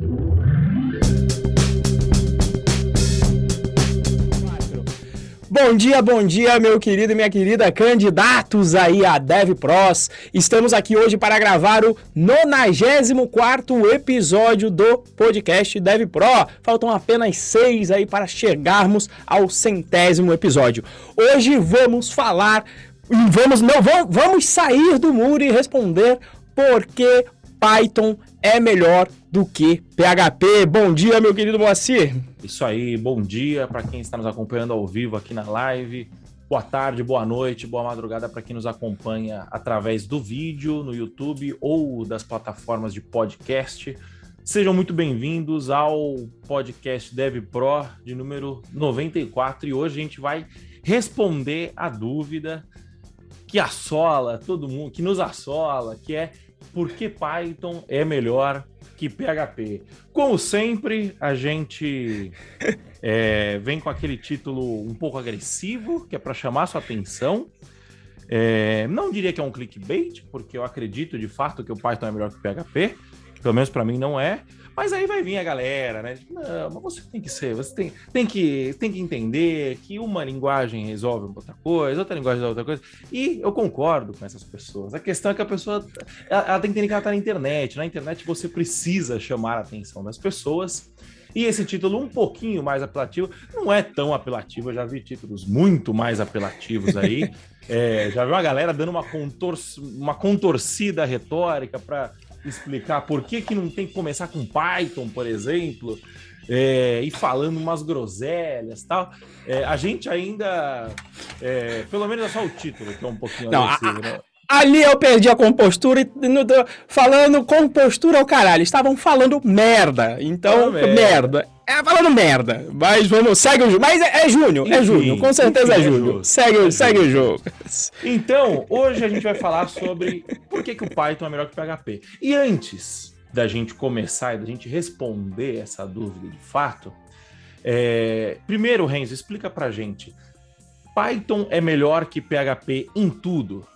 Bom dia, bom dia, meu querido e minha querida, candidatos aí a DevPros. Estamos aqui hoje para gravar o 94 episódio do podcast DevPro. Faltam apenas seis aí para chegarmos ao centésimo episódio. Hoje vamos falar, vamos, não, vamos, vamos sair do muro e responder por que Python é melhor do que PHP. Bom dia, meu querido Moacir. Isso aí, bom dia para quem está nos acompanhando ao vivo aqui na live. Boa tarde, boa noite, boa madrugada para quem nos acompanha através do vídeo no YouTube ou das plataformas de podcast. Sejam muito bem-vindos ao podcast Dev Pro de número 94 e hoje a gente vai responder a dúvida que assola todo mundo, que nos assola, que é por que Python é melhor que PHP. Como sempre, a gente é, vem com aquele título um pouco agressivo, que é para chamar sua atenção. É, não diria que é um clickbait, porque eu acredito de fato que o Python é melhor que o PHP. Pelo menos para mim não é. Mas aí vai vir a galera, né? Não, mas você tem que ser, você tem, tem, que, tem que entender que uma linguagem resolve outra coisa, outra linguagem resolve outra coisa. E eu concordo com essas pessoas. A questão é que a pessoa ela, ela tem que entender que ela está na internet. Na internet você precisa chamar a atenção das pessoas. E esse título um pouquinho mais apelativo, não é tão apelativo, eu já vi títulos muito mais apelativos aí. É, já vi uma galera dando uma, contor uma contorcida retórica para explicar por que, que não tem que começar com Python, por exemplo, é, e falando umas groselhas tal. É, a gente ainda, é, pelo menos é só o título, que é um pouquinho não, agressivo, né? Ali eu perdi a compostura e no, falando compostura ao caralho. Estavam falando merda. Então, merda. merda. É falando merda. Mas vamos, segue o jogo. Mas é, é Júnior, é Júnior. Com certeza enfim, é, é Júnior. segue, é segue o jogo. Então, hoje a gente vai falar sobre por que, que o Python é melhor que o PHP. E antes da gente começar e da gente responder essa dúvida de fato, é... primeiro, Renzo, explica pra gente. Python é melhor que PHP em tudo?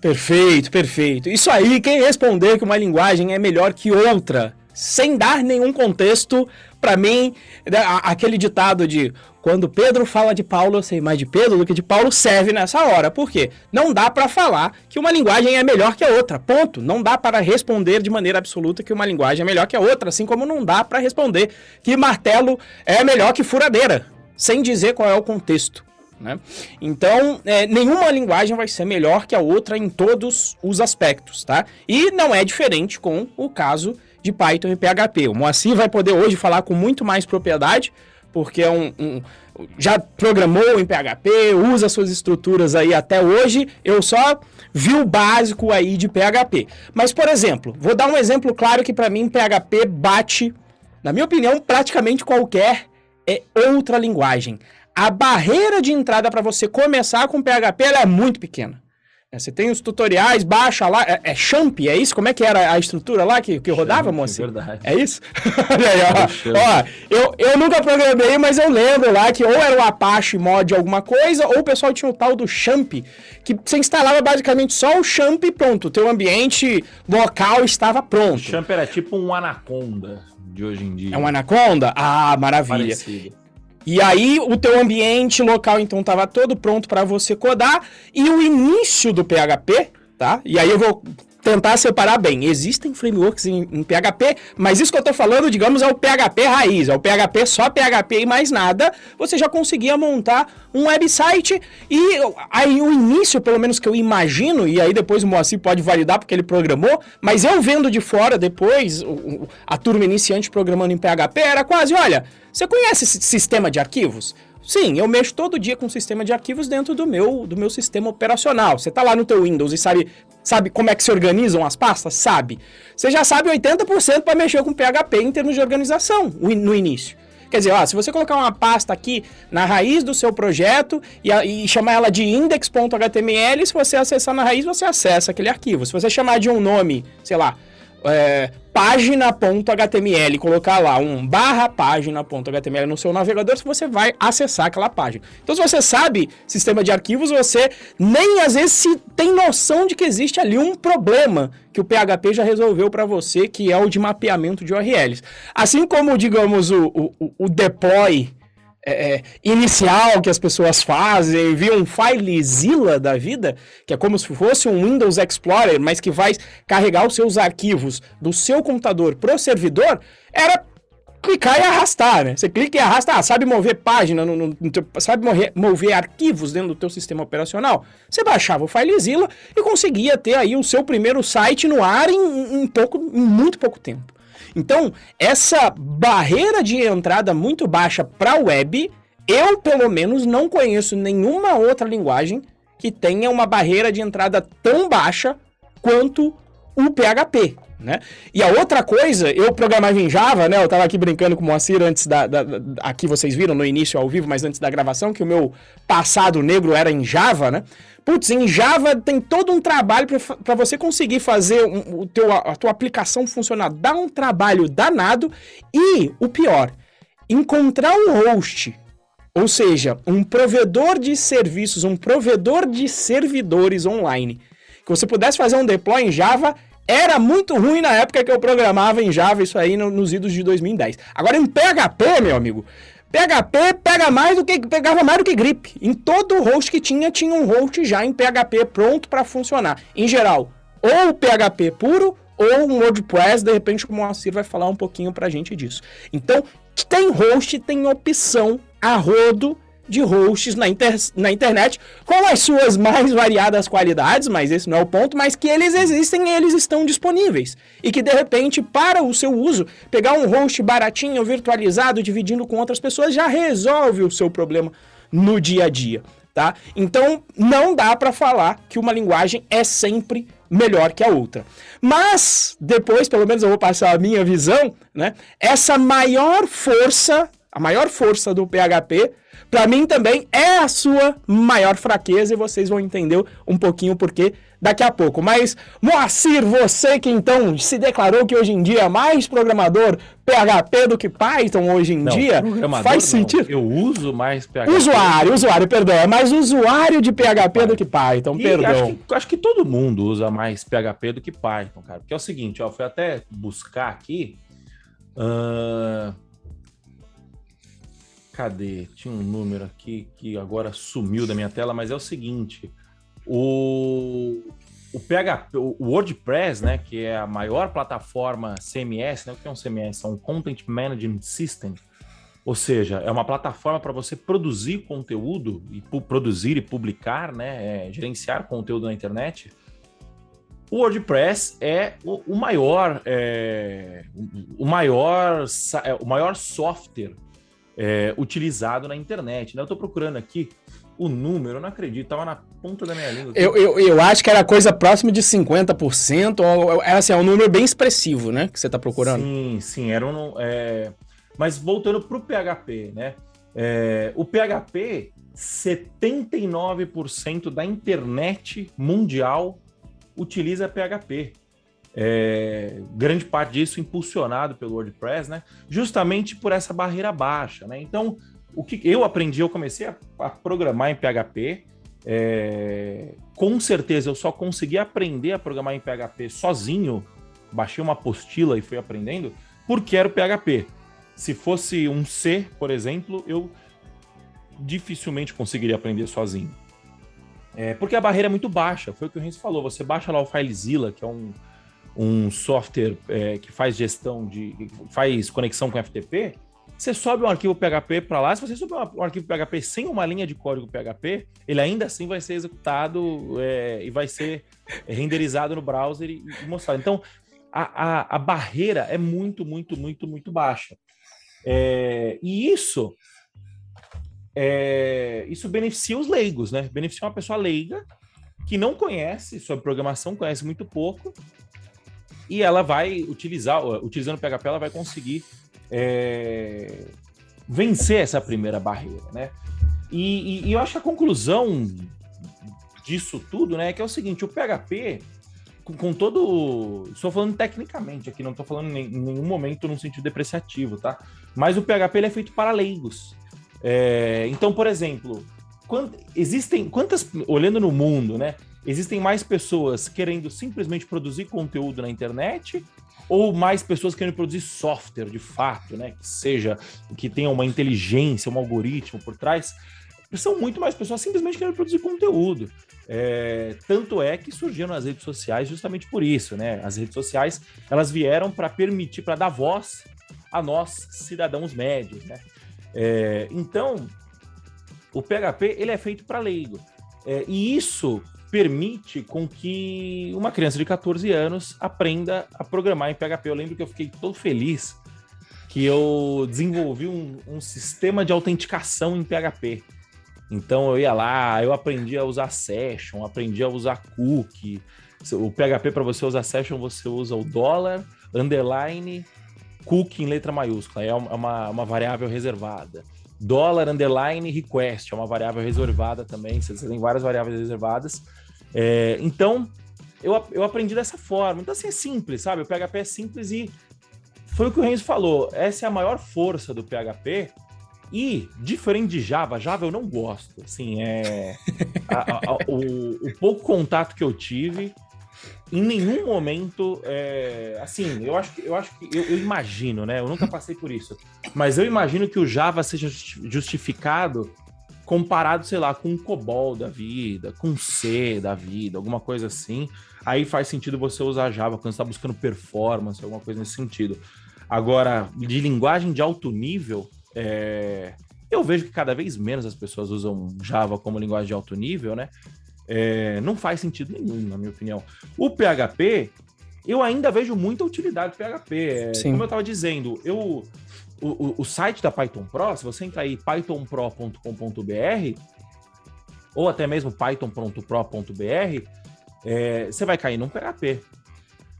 Perfeito, perfeito. Isso aí, quem responder que uma linguagem é melhor que outra, sem dar nenhum contexto, para mim, né, aquele ditado de quando Pedro fala de Paulo, eu sei mais de Pedro do que de Paulo serve nessa hora. Por quê? Não dá para falar que uma linguagem é melhor que a outra. Ponto. Não dá para responder de maneira absoluta que uma linguagem é melhor que a outra, assim como não dá para responder que martelo é melhor que furadeira, sem dizer qual é o contexto. Né? Então, é, nenhuma linguagem vai ser melhor que a outra em todos os aspectos, tá? E não é diferente com o caso de Python e PHP. O Moacir vai poder hoje falar com muito mais propriedade, porque é um, um já programou em PHP, usa suas estruturas aí até hoje. Eu só vi o básico aí de PHP. Mas, por exemplo, vou dar um exemplo claro que para mim PHP bate, na minha opinião, praticamente qualquer é outra linguagem a barreira de entrada para você começar com PHP é muito pequena. É, você tem os tutoriais, baixa lá, é, é Champ, é isso? Como é que era a estrutura lá que, que rodava, moça? Verdade. É isso? aí, ó, ó, eu, eu nunca programei, mas eu lembro lá que ou era o Apache mod alguma coisa, ou o pessoal tinha o tal do Champ, que você instalava basicamente só o Champ e pronto, o teu ambiente local estava pronto. O Champ era tipo um Anaconda de hoje em dia. É um Anaconda? Ah, maravilha. Parecido. E aí o teu ambiente local então estava todo pronto para você codar e o início do PHP, tá? E aí eu vou tentar separar bem. Existem frameworks em, em, PHP, mas isso que eu estou falando, digamos, é o PHP raiz, é o PHP só PHP e mais nada. Você já conseguia montar um website e aí o início, pelo menos que eu imagino, e aí depois o Moacir pode validar porque ele programou, mas eu vendo de fora depois, a turma iniciante programando em PHP era quase, olha, você conhece esse sistema de arquivos? Sim, eu mexo todo dia com o sistema de arquivos dentro do meu, do meu sistema operacional. Você está lá no teu Windows e sabe, sabe como é que se organizam as pastas? Sabe. Você já sabe 80% para mexer com PHP em termos de organização no início. Quer dizer, ó, se você colocar uma pasta aqui na raiz do seu projeto e, e chamar ela de index.html, se você acessar na raiz, você acessa aquele arquivo. Se você chamar de um nome, sei lá, é, página.html, colocar lá um barra página.html no seu navegador, você vai acessar aquela página. Então, se você sabe sistema de arquivos, você nem às vezes se tem noção de que existe ali um problema que o PHP já resolveu para você, que é o de mapeamento de URLs. Assim como, digamos, o, o, o deploy é, é, inicial que as pessoas fazem, via um FileZilla da vida, que é como se fosse um Windows Explorer, mas que vai carregar os seus arquivos do seu computador pro servidor, era clicar e arrastar, né? Você clica e arrasta, ah, sabe mover página, no, no, no sabe mover, mover, arquivos dentro do teu sistema operacional? Você baixava o FileZilla e conseguia ter aí o seu primeiro site no ar em, em pouco, em muito pouco tempo. Então, essa barreira de entrada muito baixa para a web, eu pelo menos não conheço nenhuma outra linguagem que tenha uma barreira de entrada tão baixa quanto o PHP. Né? E a outra coisa, eu programava em Java, né? Eu estava aqui brincando com o Moacir antes da, da, da, Aqui vocês viram no início ao vivo, mas antes da gravação, que o meu passado negro era em Java, né? Putz, em Java tem todo um trabalho para você conseguir fazer um, o teu, a tua aplicação funcionar. Dá um trabalho danado e, o pior, encontrar um host, ou seja, um provedor de serviços, um provedor de servidores online, que você pudesse fazer um deploy em Java era muito ruim na época que eu programava em Java, isso aí no, nos idos de 2010. Agora em PHP, meu amigo, PHP pega mais do que pegava mais do que grip. Em todo host que tinha, tinha um host já em PHP pronto para funcionar. Em geral, ou PHP puro ou um WordPress, de repente o Moacir vai falar um pouquinho pra gente disso. Então, tem host, tem opção a rodo de hosts na, inter na internet, com as suas mais variadas qualidades, mas esse não é o ponto, mas que eles existem e eles estão disponíveis. E que de repente, para o seu uso, pegar um host baratinho, virtualizado, dividindo com outras pessoas, já resolve o seu problema no dia a dia. Tá? Então, não dá para falar que uma linguagem é sempre melhor que a outra. Mas, depois, pelo menos eu vou passar a minha visão, né? Essa maior força, a maior força do PHP para mim também é a sua maior fraqueza e vocês vão entender um pouquinho porque daqui a pouco. Mas, Moacir, você que então se declarou que hoje em dia é mais programador PHP do que Python hoje em não, dia, faz sentido? Eu uso mais PHP. Usuário, usuário, perdão. É mais usuário de PHP do que Python, e perdão. Acho que, acho que, todo mundo usa mais PHP do que Python, cara. Porque é o seguinte, ó, fui até buscar aqui. Uh Cadê? Tinha um número aqui que agora sumiu da minha tela, mas é o seguinte: o, o PHP, o WordPress, né, que é a maior plataforma CMS, né, o que é um CMS? É um Content Management System. Ou seja, é uma plataforma para você produzir conteúdo e produzir e publicar, né, é, gerenciar conteúdo na internet. O WordPress é o, o maior, é, o maior, é, o maior software é, utilizado na internet. Né? Eu estou procurando aqui o número, eu não acredito, estava na ponta da minha língua. Eu, eu, eu, acho que era coisa próxima de 50%, ou, é, assim, é um número bem expressivo, né, que você está procurando. Sim, sim, era um... É... Mas voltando para o PHP, né, é... o PHP, 79% da internet mundial utiliza PHP. É, grande parte disso impulsionado pelo WordPress, né? Justamente por essa barreira baixa, né? Então, o que eu aprendi, eu comecei a, a programar em PHP. É, com certeza eu só consegui aprender a programar em PHP sozinho. Baixei uma apostila e fui aprendendo porque era o PHP. Se fosse um C, por exemplo, eu dificilmente conseguiria aprender sozinho. É, porque a barreira é muito baixa, foi o que o Renzo falou. Você baixa lá o FileZilla, que é um, um software é, que faz gestão de. faz conexão com FTP, você sobe um arquivo PHP para lá. Se você subir um arquivo PHP sem uma linha de código PHP, ele ainda assim vai ser executado é, e vai ser renderizado no browser e, e mostrado. Então, a, a, a, barreira é muito, muito, muito, muito baixa. É, e isso, é, isso beneficia os leigos, né? Beneficia uma pessoa leiga que não conhece sobre programação, conhece muito pouco, e ela vai utilizar, utilizando o PHP, ela vai conseguir é, vencer essa primeira barreira, né? E, e, e, eu acho a conclusão disso tudo, né, é que é o seguinte, o PHP, com todo. Estou falando tecnicamente aqui, não estou falando em nenhum momento num sentido depreciativo, tá? Mas o PHP ele é feito para leigos. É, então, por exemplo, quant, existem quantas. Olhando no mundo, né? Existem mais pessoas querendo simplesmente produzir conteúdo na internet ou mais pessoas querendo produzir software de fato, né? Que seja, que tenha uma inteligência, um algoritmo por trás. São muito mais pessoas simplesmente querendo produzir conteúdo. É, tanto é que surgiram as redes sociais justamente por isso, né? As redes sociais elas vieram para permitir, para dar voz a nós cidadãos médios, né? É, então, o PHP ele é feito para leigo é, e isso permite com que uma criança de 14 anos aprenda a programar em PHP. Eu lembro que eu fiquei todo feliz que eu desenvolvi um, um sistema de autenticação em PHP. Então eu ia lá, eu aprendi a usar session, aprendi a usar cookie. O PHP para você usar session, você usa o dólar, underline, cookie em letra maiúscula, é uma, uma variável reservada. Dólar, underline, request, é uma variável reservada também, você tem várias variáveis reservadas. É, então, eu, eu aprendi dessa forma. Então, assim, é simples, sabe? O PHP é simples e foi o que o Renzo falou. Essa é a maior força do PHP. E, diferente de Java, Java eu não gosto. Assim, é. a, a, a, o, o, pouco contato que eu tive, em nenhum momento. É, assim, eu acho que eu acho que eu, eu, imagino, né? Eu nunca passei por isso. Mas eu imagino que o Java seja justificado comparado, sei lá, com um COBOL da vida, com C da vida, alguma coisa assim. Aí faz sentido você usar Java quando está buscando performance, alguma coisa nesse sentido. Agora, de linguagem de alto nível, é... eu vejo que cada vez menos as pessoas usam Java como linguagem de alto nível, né? É... Não faz sentido nenhum, na minha opinião. O PHP, eu ainda vejo muita utilidade do PHP. É, como eu estava dizendo, eu o, o, site da Python Pro, se você entrar aí pythonpro.com.br ou até mesmo python.pro.br, é, você vai cair num PHP.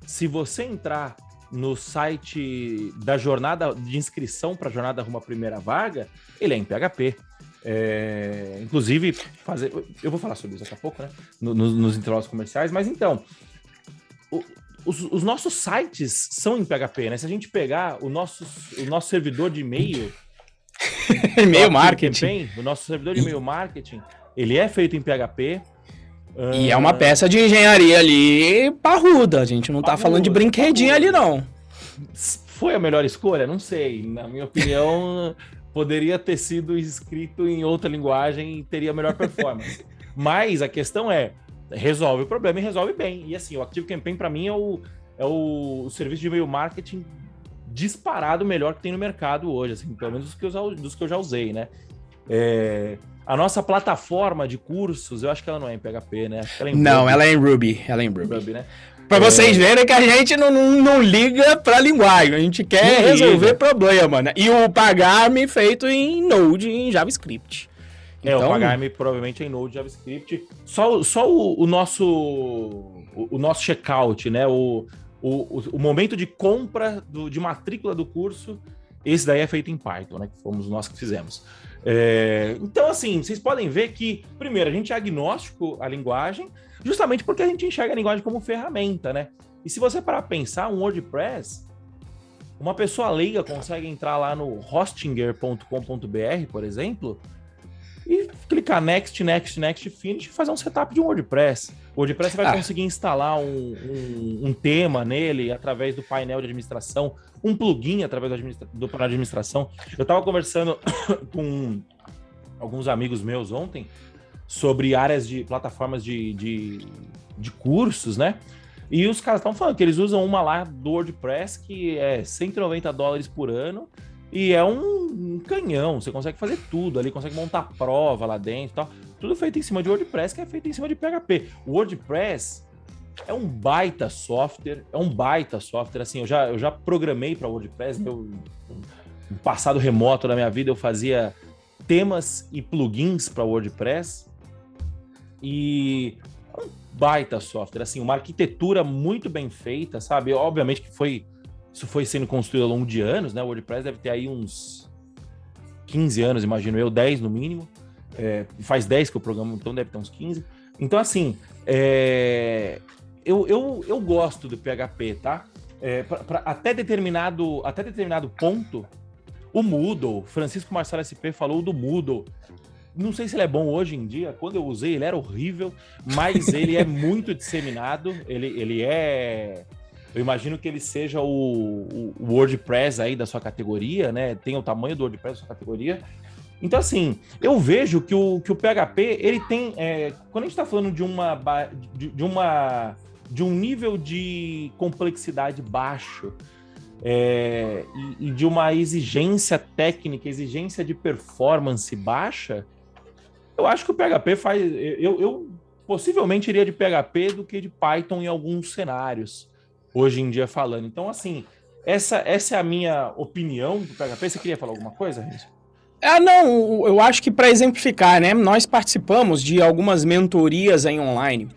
Se você entrar no site da jornada de inscrição para a jornada rumo à primeira vaga, ele é em PHP. É, inclusive, fazer, eu vou falar sobre isso daqui a pouco, né? No, no, nos intervalos comerciais, mas então, o, os, os, nossos sites são em PHP, né? Se a gente pegar o nosso, o nosso servidor de e-mail. e-mail marketing. Campaign, o nosso servidor de e-mail marketing, ele é feito em PHP. E uh... é uma peça de engenharia ali parruda. A gente não tá parruda, falando de brinquedinho parruda. ali, não. Foi a melhor escolha? Não sei. Na minha opinião, poderia ter sido escrito em outra linguagem e teria melhor performance. Mas a questão é, resolve o problema e resolve bem. E assim, o Active Campaign para mim é o, é o, o, serviço de e-mail marketing disparado melhor que tem no mercado hoje, assim, pelo menos dos que eu, dos que eu já usei, né? É, a nossa plataforma de cursos, eu acho que ela não é em PHP, né? Ela é em não, Ruby. ela é em Ruby. Ela é em Ruby. Ruby né? Para é... vocês verem que a gente não, não, não liga para linguagem, a gente quer não resolver liga. problema, né? E o pagar-me feito em Node, em JavaScript. É, então... o Pagarme provavelmente é em Node JavaScript. Só, só o, o nosso o, o, nosso checkout, né? O, o, o momento de compra do, de matrícula do curso, esse daí é feito em Python, né? Que fomos nós que fizemos. É, então, assim, vocês podem ver que, primeiro, a gente é agnóstico à linguagem, justamente porque a gente enxerga a linguagem como ferramenta, né? E se você parar pensar, um WordPress, uma pessoa leiga consegue entrar lá no hostinger.com.br, por exemplo, clicar next, next, next, finish e fazer um setup de um WordPress. O WordPress vai ah. conseguir instalar um, um, um, tema nele através do painel de administração, um plugin através do, administra do painel de administração. Eu estava conversando com alguns amigos meus ontem sobre áreas de plataformas de, de, de cursos, né? E os caras estão falando que eles usam uma lá do WordPress que é 190 dólares por ano e é um, um, canhão, você consegue fazer tudo ali, consegue montar prova lá dentro e tal. Tudo feito em cima de WordPress, que é feito em cima de PHP. O WordPress é um baita software, é um baita software. Assim, eu já, eu já programei para WordPress, meu no passado remoto da minha vida eu fazia temas e plugins para WordPress. E é um baita software, assim, uma arquitetura muito bem feita, sabe? Obviamente que foi isso foi sendo construído ao longo de anos, né? O WordPress deve ter aí uns 15 anos, imagino eu, 10 no mínimo. É, faz 10 que eu programo, então deve ter uns 15. Então, assim, é, eu, eu, eu gosto do PHP, tá? É, pra, pra, até, determinado, até determinado ponto, o Moodle, Francisco Marcelo SP falou do Moodle. Não sei se ele é bom hoje em dia. Quando eu usei, ele era horrível, mas ele é muito disseminado. Ele, ele é. Eu imagino que ele seja o, o, WordPress aí da sua categoria, né? Tem o tamanho do WordPress da sua categoria. Então, assim, eu vejo que o, que o PHP, ele tem. É, quando a gente está falando de uma, de, de, uma. de um nível de complexidade baixo é, e, e, de uma exigência técnica, exigência de performance baixa, eu acho que o PHP faz. Eu, eu possivelmente iria de PHP do que de Python em alguns cenários, hoje em dia falando. Então, assim, essa, essa é a minha opinião do PHP. Você queria falar alguma coisa, Renzo? Ah, não, eu acho que para exemplificar, né? Nós participamos de algumas mentorias em online.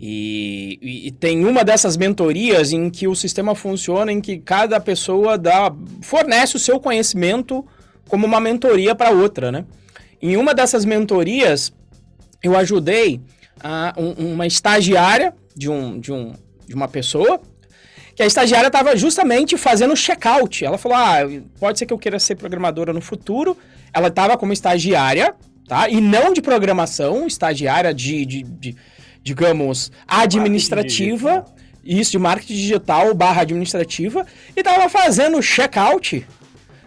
E, e, e, tem uma dessas mentorias em que o sistema funciona em que cada pessoa dá, fornece o seu conhecimento como uma mentoria para outra, né? Em uma dessas mentorias, eu ajudei a, um, uma estagiária de, um, de, um, de uma pessoa que a estagiária estava justamente fazendo check-out. Ela falou: ah, pode ser que eu queira ser programadora no futuro. Ela estava como estagiária, tá? E não de programação, estagiária de, de, de digamos, administrativa. Isso, de marketing digital barra administrativa. E estava fazendo check-out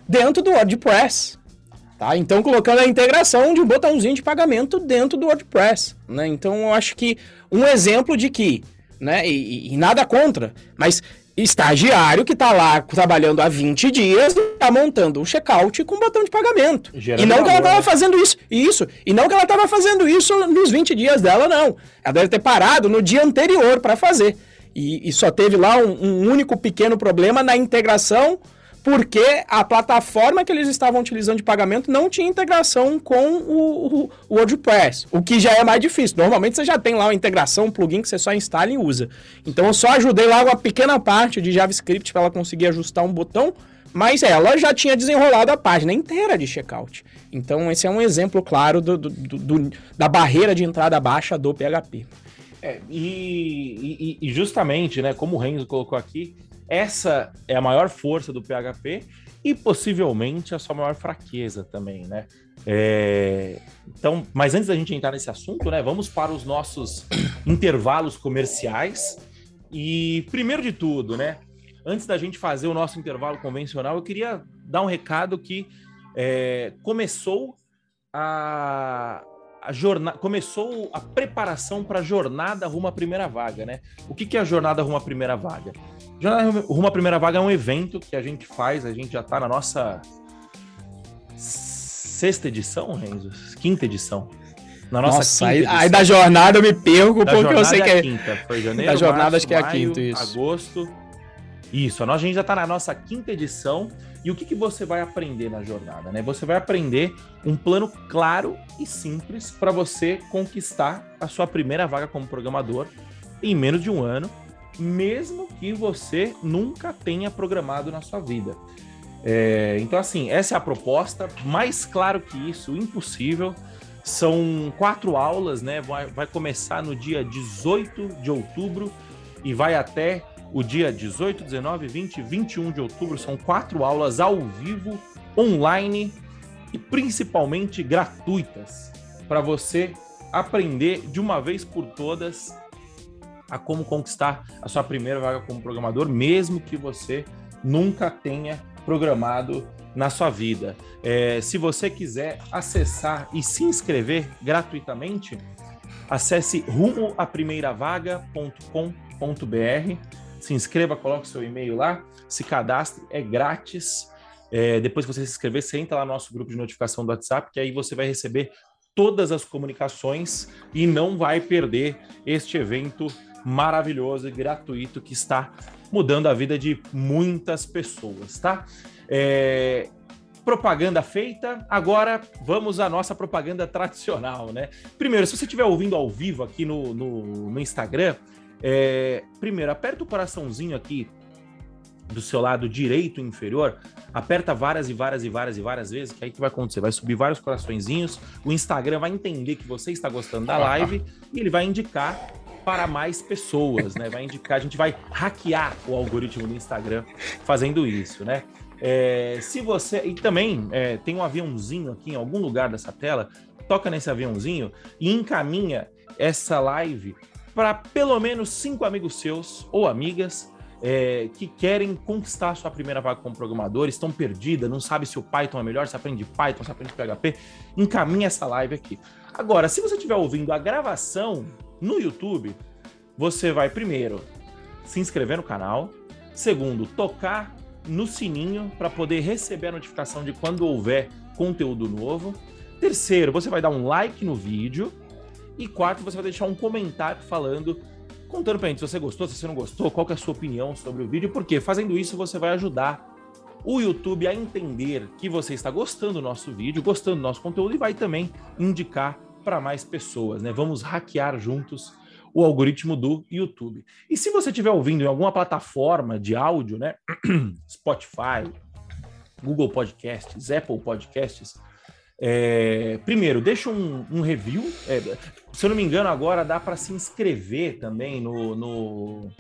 dentro do WordPress. Tá? Então, colocando a integração de um botãozinho de pagamento dentro do WordPress. Né? Então, eu acho que um exemplo de que né? E, e, nada contra. Mas estagiário que está lá trabalhando há 20 dias está montando um checkout com botão de pagamento. e não que ela estava né? fazendo isso. Isso. E não que ela estava fazendo isso nos 20 dias dela, não. Ela deve ter parado no dia anterior para fazer. E, e, só teve lá um, um único pequeno problema na integração porque a plataforma que eles estavam utilizando de pagamento não tinha integração com o, o, o, WordPress, o que já é mais difícil. Normalmente você já tem lá uma integração, um plugin que você só instala e usa. Então eu só ajudei lá uma pequena parte de JavaScript para ela conseguir ajustar um botão, mas ela já tinha desenrolado a página inteira de checkout. Então esse é um exemplo claro do, do, do, da barreira de entrada baixa do PHP. É, e, e, e justamente, né, como o Renzo colocou aqui, essa é a maior força do PHP e possivelmente a sua maior fraqueza também, né? É... Então, mas antes da gente entrar nesse assunto, né, vamos para os nossos intervalos comerciais. E primeiro de tudo, né, antes da gente fazer o nosso intervalo convencional, eu queria dar um recado que é, começou a, a jornada, começou a preparação para a jornada rumo à primeira vaga, né? O que, que é a jornada rumo à primeira vaga? Jornada Rumo à Primeira Vaga é um evento que a gente faz, a gente já está na nossa sexta edição, Renzo? Quinta edição. Na nossa, nossa aí, aí, da jornada eu me perco da porque eu sei é que é. Quinta. Foi janeiro, da jornada março, acho que é a quinta, isso. Agosto. Isso, a gente já está na nossa quinta edição. E o que, que você vai aprender na jornada? Né? Você vai aprender um plano claro e simples para você conquistar a sua primeira vaga como programador em menos de um ano mesmo que você nunca tenha programado na sua vida. É, então, assim, essa é a proposta. Mais claro que isso, impossível. São quatro aulas, né? Vai, vai começar no dia 18 de outubro e vai até o dia 18, 19, 20 21 de outubro. São quatro aulas ao vivo, online e principalmente gratuitas para você aprender de uma vez por todas a como conquistar a sua primeira vaga como programador, mesmo que você nunca tenha programado na sua vida. É, se você quiser acessar e se inscrever gratuitamente, acesse rumoaprimeiravaga.com.br, se inscreva, coloque seu e-mail lá, se cadastre, é grátis. É, depois que você se inscrever, você entra lá no nosso grupo de notificação do WhatsApp, que aí você vai receber todas as comunicações e não vai perder este evento maravilhoso e gratuito que está mudando a vida de muitas pessoas, tá? É, propaganda feita, agora vamos à nossa propaganda tradicional, né? Primeiro, se você estiver ouvindo ao vivo aqui no, no, no Instagram, é, primeiro, aperta o coraçãozinho aqui do seu lado direito inferior, aperta várias e várias e várias e várias vezes, que aí que vai acontecer? Vai subir vários coraçõezinhos, o Instagram vai entender que você está gostando da live e ele vai indicar para mais pessoas, né? Vai indicar, a gente vai hackear o algoritmo do Instagram fazendo isso, né? É, se você. E também é, tem um aviãozinho aqui em algum lugar dessa tela, toca nesse aviãozinho e encaminha essa live para pelo menos cinco amigos seus ou amigas é, que querem conquistar sua primeira vaga como programador, estão perdidas, não sabe se o Python é melhor, se aprende Python, se aprende PHP, encaminha essa live aqui. Agora, se você estiver ouvindo a gravação no YouTube, você vai primeiro se inscrever no canal, segundo, tocar no sininho para poder receber a notificação de quando houver conteúdo novo. Terceiro, você vai dar um like no vídeo. E quarto, você vai deixar um comentário falando contando pra gente se você gostou, se você não gostou, qual é a sua opinião sobre o vídeo, porque fazendo isso você vai ajudar o YouTube a entender que você está gostando do nosso vídeo, gostando do nosso conteúdo e vai também indicar para mais pessoas, né? Vamos hackear juntos o algoritmo do YouTube. E se você estiver ouvindo em alguma plataforma de áudio, né? Spotify, Google Podcasts, Apple Podcasts, é, primeiro, deixa um, um review. É, se eu não me engano, agora dá para se inscrever também no, no,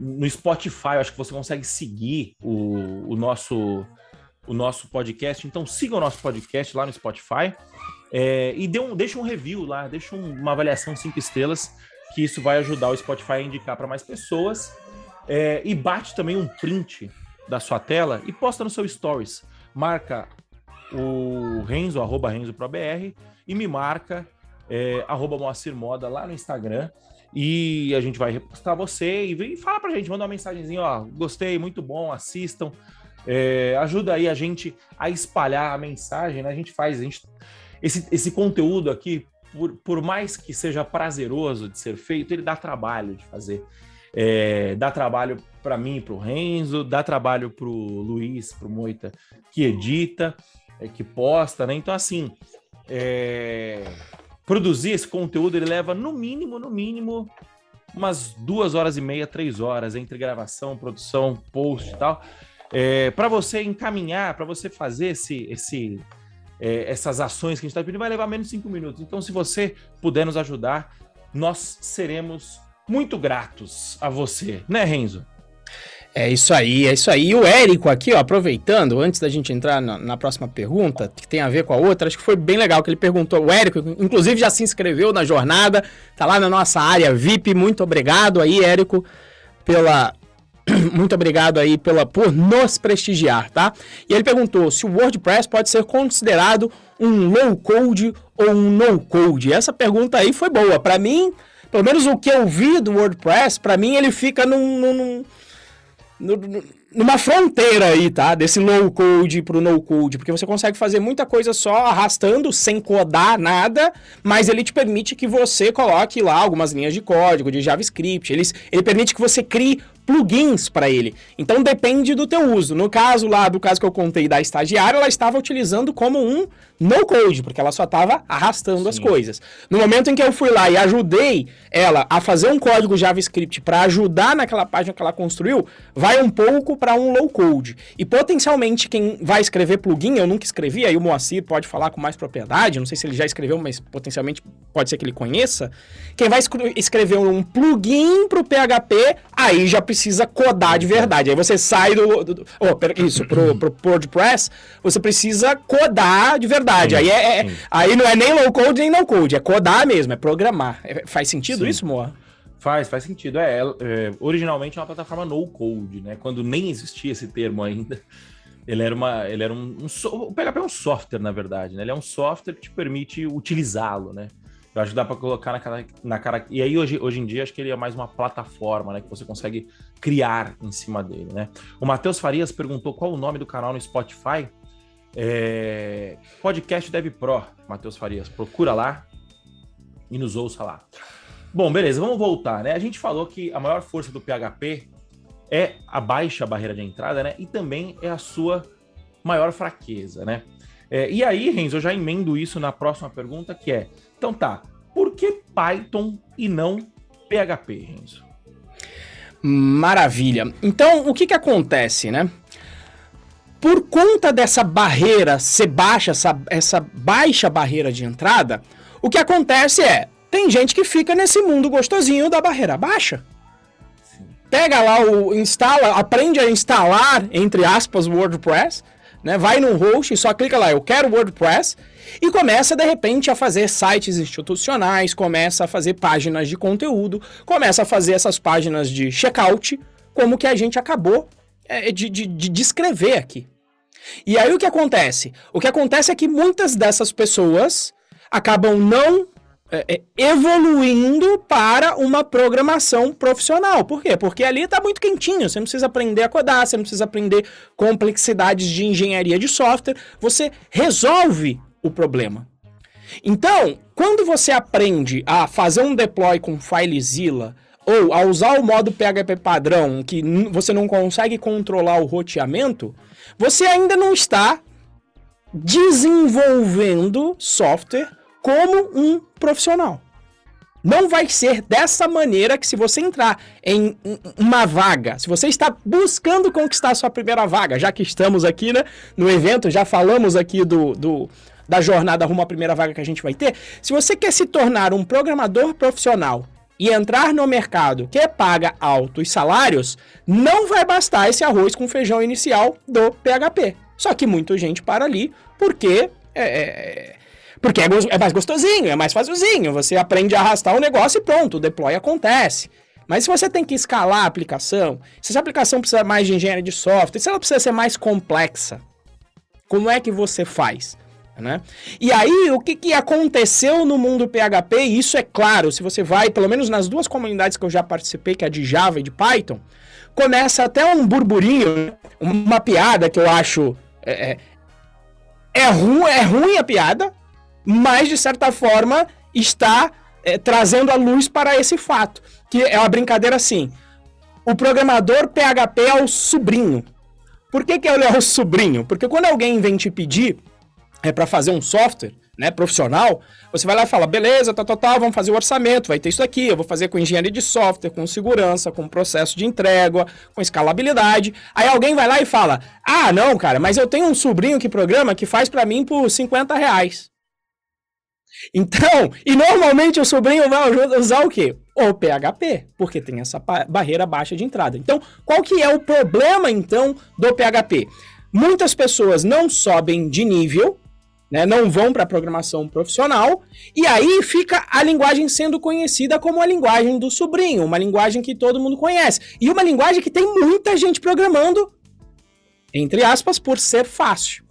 no, Spotify. Eu acho que você consegue seguir o, o, nosso, o nosso podcast. Então, siga o nosso podcast lá no Spotify é, e dê um, deixa um review lá, deixa um, uma avaliação cinco estrelas, que isso vai ajudar o Spotify a indicar para mais pessoas. É, e bate também um print da sua tela e posta no seu Stories. Marca o Renzo, arroba Renzo Pro BR, e me marca, é, arroba Moacir Moda lá no Instagram. E a gente vai repostar você e, e fala pra gente, manda uma mensagenzinha, ó, gostei, muito bom, assistam. É, ajuda aí a gente a espalhar a mensagem, né? A gente faz, a gente, esse, esse conteúdo aqui, por, por mais que seja prazeroso de ser feito, ele dá trabalho de fazer. É, dá trabalho para mim, para o Renzo, dá trabalho para o Luiz, para o Moita, que edita é, que posta, né? Então, assim, é... produzir esse conteúdo ele leva no mínimo, no mínimo, umas duas horas e meia, três horas entre gravação, produção, post e tal. É, para você encaminhar, para você fazer esse, esse, é, essas ações que a gente está pedindo, vai levar menos de cinco minutos. Então, se você puder nos ajudar, nós seremos muito gratos a você, né, Renzo? É isso aí, é isso aí. E o Érico aqui, ó, aproveitando, antes da gente entrar na, na, próxima pergunta, que tem a ver com a outra, acho que foi bem legal que ele perguntou. O Érico, inclusive, já se inscreveu na jornada, tá lá na nossa área VIP. Muito obrigado aí, Érico, pela. Muito obrigado aí pela, por nos prestigiar, tá? E ele perguntou se o WordPress pode ser considerado um low code ou um no code. Essa pergunta aí foi boa. Para mim, pelo menos o que eu vi do WordPress, para mim ele fica num, num no, numa fronteira aí, tá? Desse low code pro no code, porque você consegue fazer muita coisa só arrastando, sem codar nada, mas ele te permite que você coloque lá algumas linhas de código, de JavaScript. Ele, ele permite que você crie plugins para ele. Então depende do teu uso. No caso lá, do caso que eu contei da estagiária, ela estava utilizando como um no code, porque ela só estava arrastando Sim. as coisas. No momento em que eu fui lá e ajudei ela a fazer um código JavaScript para ajudar naquela página que ela construiu, vai um pouco para um low code. E potencialmente quem vai escrever plugin, eu nunca escrevi, aí o Moacir pode falar com mais propriedade, não sei se ele já escreveu, mas potencialmente pode ser que ele conheça. Quem vai escrever um plugin para o PHP, aí já precisa codar de verdade. Aí você sai do. do, do oh, isso, pro, pro WordPress, você precisa codar de verdade. Sim, aí, é, é aí não é nem low code nem no code, é codar mesmo, é programar. É, faz sentido sim. isso, Moa? Faz, faz sentido. É, é, originalmente é uma plataforma no code, né? Quando nem existia esse termo ainda. Ele era uma. Ele era um, um o PHP é um software, na verdade, né? Ele é um software que te permite utilizá-lo, né? Que dá para colocar na cara, na cara. E aí, hoje, hoje em dia, acho que ele é mais uma plataforma, né? Que você consegue criar em cima dele, né? O Matheus Farias perguntou qual o nome do canal no Spotify. É... Podcast Dev Pro, Matheus Farias. Procura lá e nos ouça lá. Bom, beleza, vamos voltar, né? A gente falou que a maior força do PHP é a baixa barreira de entrada, né? E também é a sua maior fraqueza, né? É, e aí, Renzo, eu já emendo isso na próxima pergunta, que é então tá, por que Python e não PHP, Renzo? Maravilha. Então, o que que acontece, né? Por conta dessa barreira ser baixa, essa, essa baixa barreira de entrada, o que acontece é, tem gente que fica nesse mundo gostosinho da barreira baixa. Pega lá o instala, aprende a instalar entre aspas WordPress, né? Vai num host, só clica lá, eu quero WordPress e começa de repente a fazer sites institucionais, começa a fazer páginas de conteúdo, começa a fazer essas páginas de checkout, como que a gente acabou é, de, de, de descrever aqui. E aí o que acontece? O que acontece é que muitas dessas pessoas acabam não evoluindo para uma programação profissional. Por quê? Porque ali está muito quentinho. Você não precisa aprender a codar, você não precisa aprender complexidades de engenharia de software. Você resolve o problema. Então, quando você aprende a fazer um deploy com FileZilla ou a usar o modo PHP padrão, que você não consegue controlar o roteamento, você ainda não está desenvolvendo software como um profissional. Não vai ser dessa maneira que se você entrar em uma vaga, se você está buscando conquistar a sua primeira vaga, já que estamos aqui né, no evento, já falamos aqui do, do, da jornada rumo à primeira vaga que a gente vai ter. Se você quer se tornar um programador profissional e entrar no mercado que paga altos salários, não vai bastar esse arroz com feijão inicial do PHP. Só que muita gente para ali porque é, é porque é, é mais gostosinho, é mais facilzinho. Você aprende a arrastar o negócio e pronto, o deploy acontece. Mas se você tem que escalar a aplicação, se essa aplicação precisa mais de engenharia de software, se ela precisa ser mais complexa, como é que você faz? Né? E aí, o que, que aconteceu no mundo PHP, e isso é claro, se você vai, pelo menos nas duas comunidades que eu já participei, que é de Java e de Python, começa até um burburinho, uma piada que eu acho. É, é, é, ru, é ruim a piada, mas de certa forma está é, trazendo a luz para esse fato. Que é uma brincadeira assim. O programador PHP é o sobrinho. Por que, que ele é o sobrinho? Porque quando alguém vem te pedir é para fazer um software, né, profissional, você vai lá e fala, beleza, tá, tá, tá, vamos fazer o orçamento, vai ter isso aqui, eu vou fazer com engenharia de software, com segurança, com processo de entrega, com escalabilidade. Aí alguém vai lá e fala, ah, não, cara, mas eu tenho um sobrinho que programa que faz para mim por 50 reais. Então, e normalmente o sobrinho vai usar o quê? O PHP, porque tem essa barreira baixa de entrada. Então, qual que é o problema, então, do PHP? Muitas pessoas não sobem de nível, né, não vão para a programação profissional, e aí fica a linguagem sendo conhecida como a linguagem do sobrinho, uma linguagem que todo mundo conhece, e uma linguagem que tem muita gente programando, entre aspas, por ser fácil.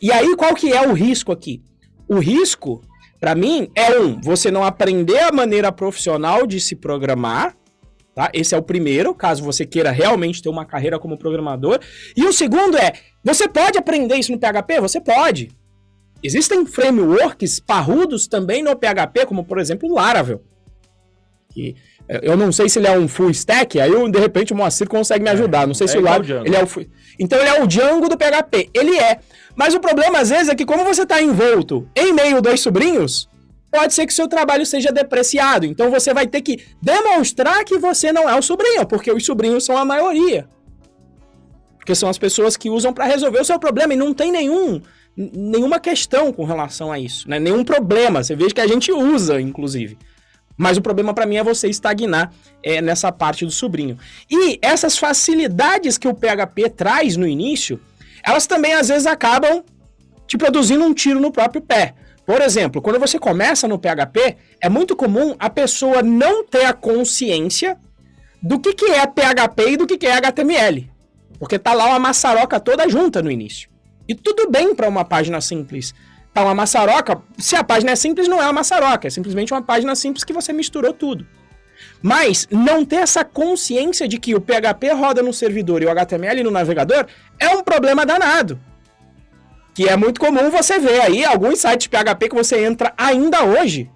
E aí qual que é o risco aqui? O risco, para mim, é um, você não aprender a maneira profissional de se programar, tá? Esse é o primeiro, caso você queira realmente ter uma carreira como programador. E o segundo é, você pode aprender isso no PHP? Você pode. Existem frameworks parrudos também no PHP, como por exemplo o Laravel. Que eh, eu não sei se ele é um full stack, aí eu, de repente o Moacir consegue me é, ajudar. É, não sei é se o Laravel. Ele é o Então ele é o Django do PHP. Ele é. Mas o problema às vezes é que como você está envolto em meio dois sobrinhos, pode ser que seu trabalho seja depreciado. Então você vai ter que demonstrar que você não é o sobrinho, porque os sobrinhos são a maioria. Porque são as pessoas que usam para resolver o seu problema e não tem nenhum nenhuma questão com relação a isso, né? Nenhum problema. Você vê que a gente usa, inclusive. Mas o problema para mim é você estagnar é, nessa parte do sobrinho. E essas facilidades que o PHP traz no início, elas também às vezes acabam te produzindo um tiro no próprio pé. Por exemplo, quando você começa no PHP, é muito comum a pessoa não ter a consciência do que, que é PHP e do que, que é HTML. Porque tá lá uma maçaroca toda junta no início. E tudo bem para uma página simples. Tá uma maçaroca, se a página é simples, não é uma maçaroca, é simplesmente uma página simples que você misturou tudo. Mas não ter essa consciência de que o PHP roda no servidor e o HTML no navegador é um problema danado. Que é muito comum você ver aí alguns sites PHP que você entra ainda hoje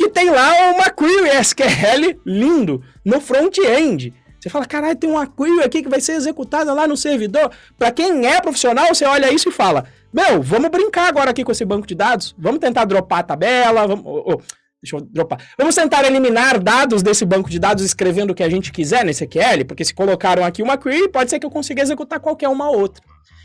e tem lá uma query SQL lindo no front-end. Você fala, caralho, tem uma query aqui que vai ser executada lá no servidor. Para quem é profissional, você olha isso e fala: Meu, vamos brincar agora aqui com esse banco de dados. Vamos tentar dropar a tabela. Vamos, oh, oh, deixa eu dropar. Vamos tentar eliminar dados desse banco de dados escrevendo o que a gente quiser nesse SQL, porque se colocaram aqui uma query, pode ser que eu consiga executar qualquer uma outra.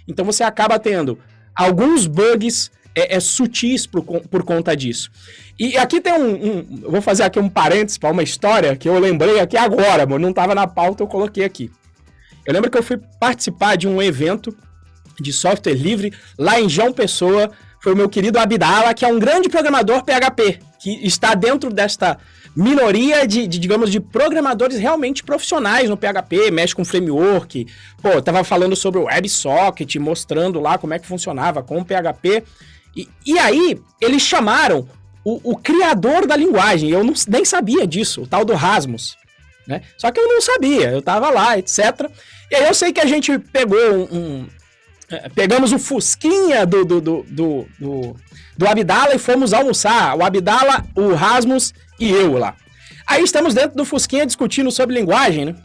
Então você acaba tendo alguns bugs é, é sutis por, por conta disso. E aqui tem um, um vou fazer aqui um parênteses para uma história que eu lembrei aqui agora, mano, não estava na pauta, eu coloquei aqui. Eu lembro que eu fui participar de um evento de software livre lá em João Pessoa, foi o meu querido Abdala, que é um grande programador PHP, que está dentro desta minoria de, de, digamos, de programadores realmente profissionais no PHP, mexe com framework. Pô, tava falando sobre o WebSocket, mostrando lá como é que funcionava com o PHP. E, e aí, eles chamaram o, o criador da linguagem, eu não, nem sabia disso, o tal do Rasmus. Né? Só que eu não sabia, eu tava lá, etc. E aí eu sei que a gente pegou um. um pegamos o Fusquinha do, do, do, do, do, do Abdala e fomos almoçar. O Abdala, o Rasmus e eu lá. Aí estamos dentro do Fusquinha discutindo sobre linguagem, né?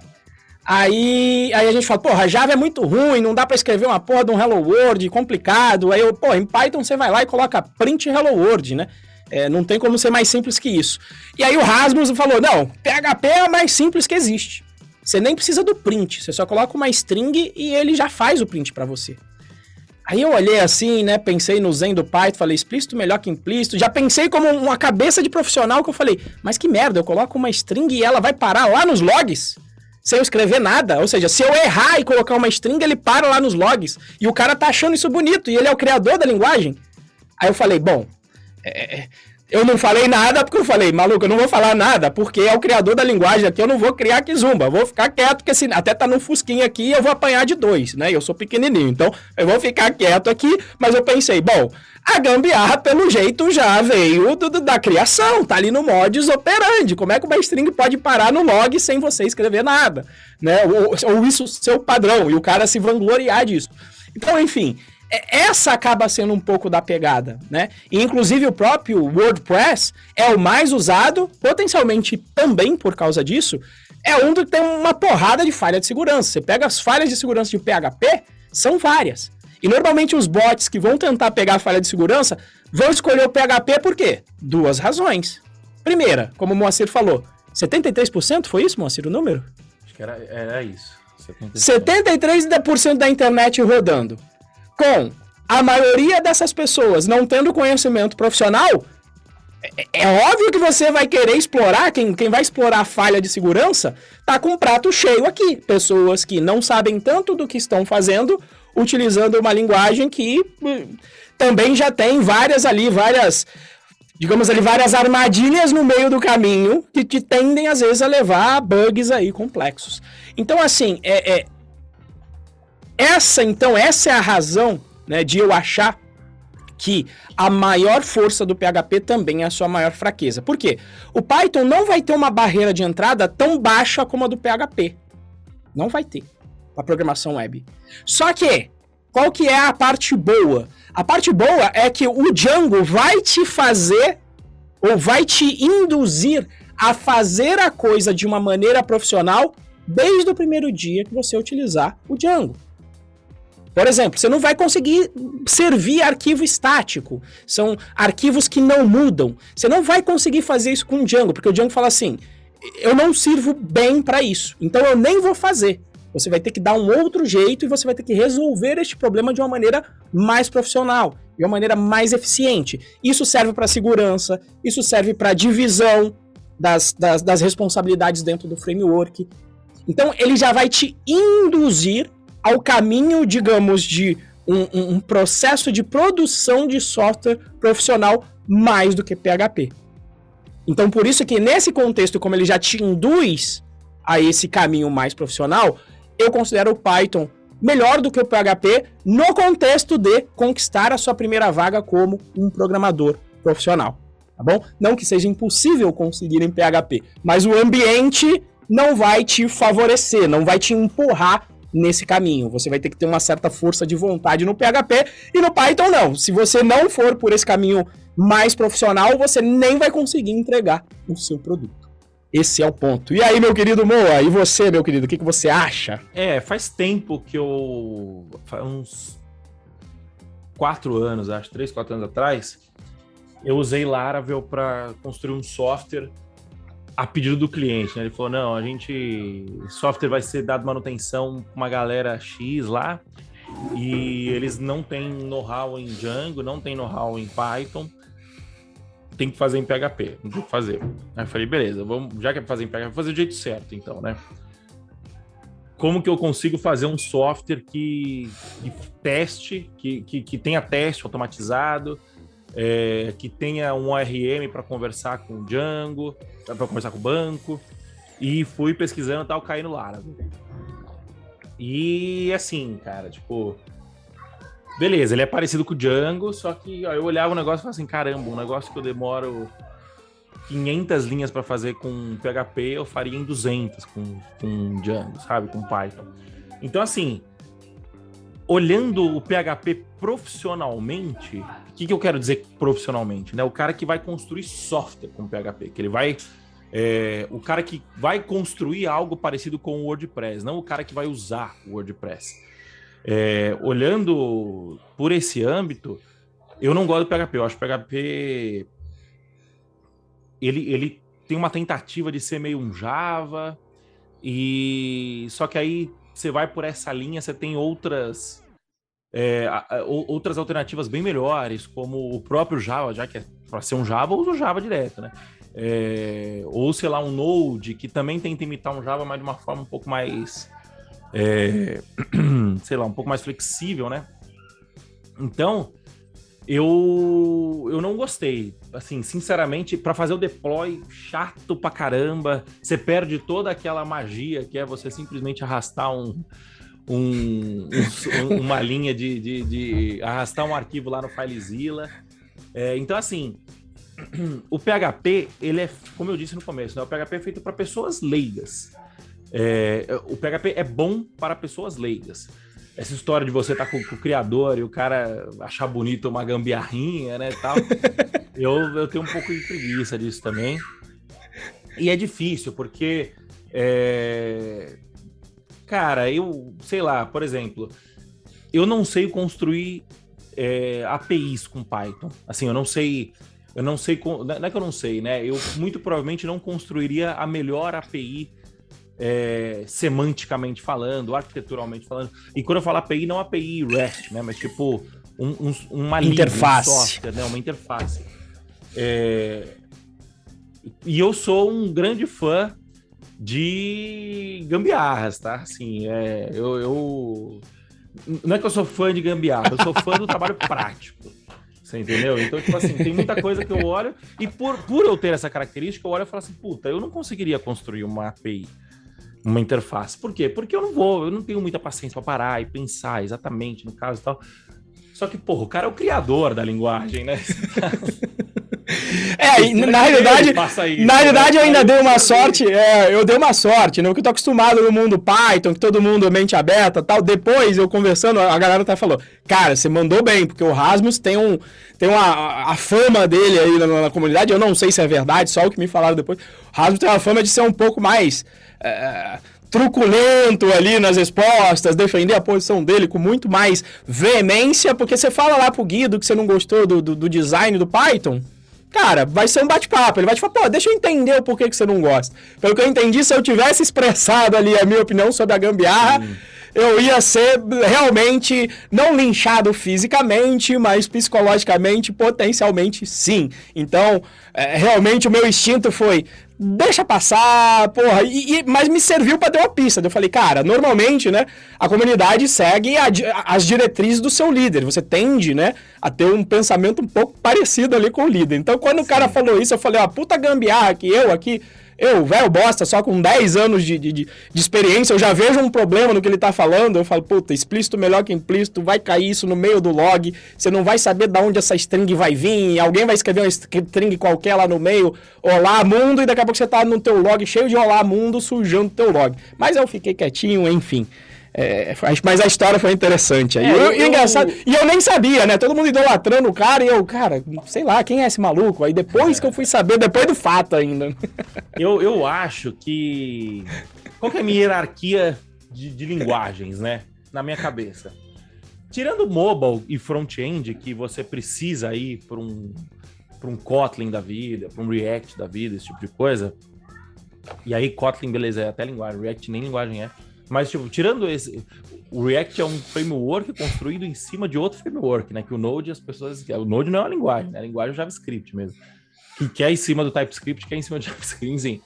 Aí, aí a gente fala, porra, Java é muito ruim, não dá para escrever uma porra de um Hello World complicado. Aí eu, pô, em Python você vai lá e coloca print Hello World, né? É, não tem como ser mais simples que isso. E aí o Rasmus falou, não, PHP é a mais simples que existe. Você nem precisa do print, você só coloca uma string e ele já faz o print para você. Aí eu olhei assim, né? Pensei no Zen do Python, falei explícito melhor que implícito. Já pensei como uma cabeça de profissional que eu falei, mas que merda, eu coloco uma string e ela vai parar lá nos logs? Sem eu escrever nada. Ou seja, se eu errar e colocar uma string, ele para lá nos logs. E o cara tá achando isso bonito, e ele é o criador da linguagem. Aí eu falei, bom, é, é eu não falei nada porque eu falei, maluco, eu não vou falar nada, porque é o criador da linguagem aqui, eu não vou criar Kizumba. Vou ficar quieto, porque se até tá num fusquinha aqui, eu vou apanhar de dois, né? Eu sou pequenininho, então eu vou ficar quieto aqui, mas eu pensei, bom, a gambiarra, pelo jeito, já veio do, do, da criação, tá ali no modus operandi. Como é que uma string pode parar no log sem você escrever nada, né? Ou, ou isso seu padrão, e o cara se vangloriar disso. Então, enfim, essa acaba sendo um pouco da pegada, né? E, inclusive o próprio WordPress é o mais usado, potencialmente também por causa disso, é um que tem uma porrada de falha de segurança. Você pega as falhas de segurança de PHP, são várias. E normalmente os bots que vão tentar pegar a falha de segurança vão escolher o PHP por quê? Duas razões. Primeira, como o Moacir falou, 73% foi isso, Moacir, o número? Acho que era, era isso. 73%, 73% da internet rodando com a maioria dessas pessoas não tendo conhecimento profissional, é, é, óbvio que você vai querer explorar, quem, quem vai explorar a falha de segurança, tá com um prato cheio aqui. Pessoas que não sabem tanto do que estão fazendo, utilizando uma linguagem que hum, também já tem várias ali, várias, digamos ali, várias armadilhas no meio do caminho que te tendem, às vezes, a levar a bugs aí complexos. Então, assim, é, é essa, então, essa é a razão né, de eu achar que a maior força do PHP também é a sua maior fraqueza. Por quê? O Python não vai ter uma barreira de entrada tão baixa como a do PHP. Não vai ter. A programação web. Só que, qual que é a parte boa? A parte boa é que o Django vai te fazer ou vai te induzir a fazer a coisa de uma maneira profissional desde o primeiro dia que você utilizar o Django. Por exemplo, você não vai conseguir servir arquivo estático. São arquivos que não mudam. Você não vai conseguir fazer isso com o Django, porque o Django fala assim: eu não sirvo bem para isso, então eu nem vou fazer. Você vai ter que dar um outro jeito e você vai ter que resolver este problema de uma maneira mais profissional, de uma maneira mais eficiente. Isso serve para segurança, isso serve para divisão das, das, das responsabilidades dentro do framework. Então ele já vai te induzir ao caminho, digamos, de um, um, processo de produção de software profissional mais do que PHP. Então, por isso que nesse contexto, como ele já te induz a esse caminho mais profissional, eu considero o Python melhor do que o PHP no contexto de conquistar a sua primeira vaga como um programador profissional, tá bom? Não que seja impossível conseguir em PHP, mas o ambiente não vai te favorecer, não vai te empurrar nesse caminho. Você vai ter que ter uma certa força de vontade no PHP e no Python não. Se você não for por esse caminho mais profissional, você nem vai conseguir entregar o seu produto. Esse é o ponto. E aí, meu querido Moa, e você, meu querido, o que, que você acha? É, faz tempo que eu. Faz uns quatro anos, acho, três, quatro anos atrás, eu usei Laravel para construir um software a pedido do cliente, né? Ele falou: não, a gente. Software vai ser dado manutenção uma galera X lá. e eles não têm know-how em Django, não têm know-how em Python. Tem que fazer em PHP, não tem que fazer. Aí eu falei, beleza, vamos, já que é fazer em PHP, vou fazer do jeito certo, então, né? Como que eu consigo fazer um software que, que teste, que, que, que tenha teste automatizado, é, que tenha um ORM para conversar com o Django, para conversar com o banco, e fui pesquisando tal, caí no Laravel. E assim, cara, tipo. Beleza, ele é parecido com o Django, só que ó, eu olhava o negócio e falava assim: caramba, um negócio que eu demoro 500 linhas para fazer com PHP, eu faria em 200 com, com Django, sabe? Com Python. Então, assim, olhando o PHP profissionalmente, o que, que eu quero dizer profissionalmente? Né? O cara que vai construir software com PHP, que ele vai é, o cara que vai construir algo parecido com o WordPress, não o cara que vai usar o WordPress. É, olhando por esse âmbito, eu não gosto do PHP. Eu acho que o PHP ele, ele tem uma tentativa de ser meio um Java e só que aí você vai por essa linha, você tem outras é, outras alternativas bem melhores, como o próprio Java, já que é para ser um Java, usa o Java direto, né? É, ou sei lá, um Node, que também tenta imitar um Java, mas de uma forma um pouco mais. É, sei lá, um pouco mais flexível, né? Então, eu, eu não gostei. Assim, sinceramente, para fazer o deploy chato pra caramba, você perde toda aquela magia que é você simplesmente arrastar um, um, um uma linha de, de, de, arrastar um arquivo lá no FileZilla. É, então, assim, o PHP, ele é, como eu disse no começo, né? o PHP é feito para pessoas leigas. É, o PHP é bom para pessoas leigas. Essa história de você estar tá com, com, o criador e o cara achar bonito uma gambiarrinha, né, tal. eu, eu tenho um pouco de preguiça disso também. E é difícil, porque... É... Cara, eu, sei lá, por exemplo, eu não sei construir é, APIs com Python. Assim, eu não sei eu não sei, não é que eu não sei, né? Eu muito provavelmente não construiria a melhor API é, semanticamente falando, arquiteturalmente falando. E quando eu falo API, não API REST, né? Mas tipo um, um, uma interface, linha, um software, né? Uma interface. É... E eu sou um grande fã de gambiarras, tá? Assim, é, eu, eu, não é que eu sou fã de gambiarra, eu sou fã do trabalho prático. Você entendeu? Então, tipo assim, tem muita coisa que eu olho, e por, por eu ter essa característica, eu olho e falo assim, puta, eu não conseguiria construir uma API, uma interface. Por quê? Porque eu não vou, eu não tenho muita paciência para parar e pensar exatamente no caso e tal. Só que, porra, o cara é o criador da linguagem, né? É, na realidade, na realidade né? eu ainda dei uma sorte, é, eu dei uma sorte, né? Porque eu tô acostumado no mundo Python, que todo mundo é mente aberta tal. Depois, eu conversando, a galera até falou, cara, você mandou bem, porque o Rasmus tem um tem uma, a fama dele aí na, na, comunidade, eu não sei se é verdade, só o que me falaram depois. O Rasmus tem uma fama de ser um pouco mais... É, truculento ali nas respostas, defender a posição dele com muito mais veemência, porque você fala lá pro Guido que você não gostou do, do, do design do Python, cara, vai ser um bate-papo. Ele vai te falar, pô, deixa eu entender o porquê que você não gosta. Pelo que eu entendi, se eu tivesse expressado ali a minha opinião sobre a gambiarra, hum. eu ia ser realmente não linchado fisicamente, mas psicologicamente, potencialmente sim. Então, é, realmente o meu instinto foi deixa passar, porra. E, e, mas me serviu para dar uma pista. Eu falei, cara, normalmente, né, a comunidade segue a, as diretrizes do seu líder. Você tende, né, a ter um pensamento um pouco parecido ali com o líder. Então, quando Sim. o cara falou isso, eu falei, ó, puta gambiarra que eu aqui eu, velho bosta, só com 10 anos de, de, de, experiência, eu já vejo um problema no que ele tá falando. Eu falo, puta, explícito melhor que implícito, vai cair isso no meio do log. Você não vai saber de onde essa string vai vir. Alguém vai escrever uma string qualquer lá no meio, olá mundo, e daqui a pouco você tá no teu log cheio de olá mundo sujando teu log. Mas eu fiquei quietinho, enfim. É, mas a história foi interessante. É, e, eu, eu, engraçado, e eu nem sabia, né? Todo mundo idolatrando o cara e eu, cara, sei lá, quem é esse maluco? Aí depois é. que eu fui saber, depois do fato ainda. Eu, eu acho que. Qual que é a minha hierarquia de, de linguagens, né? Na minha cabeça. Tirando mobile e front-end, que você precisa ir para um, um Kotlin da vida, para um React da vida, esse tipo de coisa. E aí, Kotlin, beleza, é até linguagem, React nem linguagem é. Mas, tipo, tirando esse. O React é um framework construído em cima de outro framework, né? Que o Node, as pessoas. O Node não é uma linguagem, né? É a linguagem é JavaScript mesmo. Que, é em cima do TypeScript, que é em cima do JavaScript, enfim.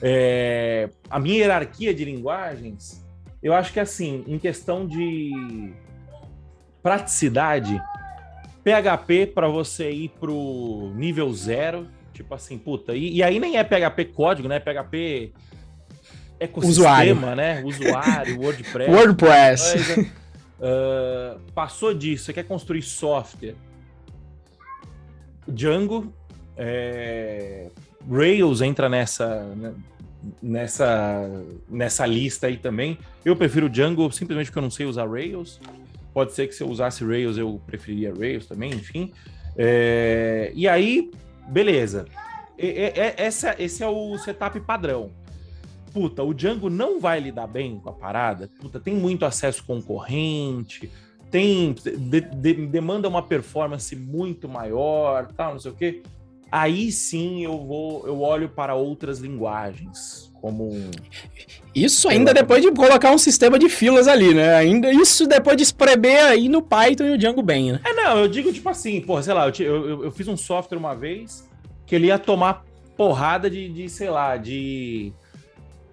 É, a minha hierarquia de linguagens, eu acho que assim, em questão de praticidade, PHP para você ir pro nível zero, tipo assim, puta, e, e, aí nem é PHP código, né? PHP ecossistema, Usuário. né? Usuário, WordPress. WordPress. uh, passou disso, você quer construir software. Django, é, Rails entra nessa, né, nessa, nessa lista aí também. Eu prefiro Django simplesmente porque eu não sei usar Rails. Pode ser que se eu usasse Rails eu preferiria Rails também, enfim. É, e aí, beleza. essa, esse é o setup padrão. Puta, o Django não vai lidar bem com a parada. Puta, tem muito acesso concorrente, tem de, de, demanda uma performance muito maior, tal, não sei o quê aí sim eu vou, eu olho para outras linguagens, como isso ainda depois de colocar um sistema de filas ali, né? Ainda isso depois de espremer aí no Python e o Django bem, né? É, não, eu digo tipo assim, pô, sei lá, eu, eu, eu fiz um software uma vez que ele ia tomar porrada de, de sei lá, de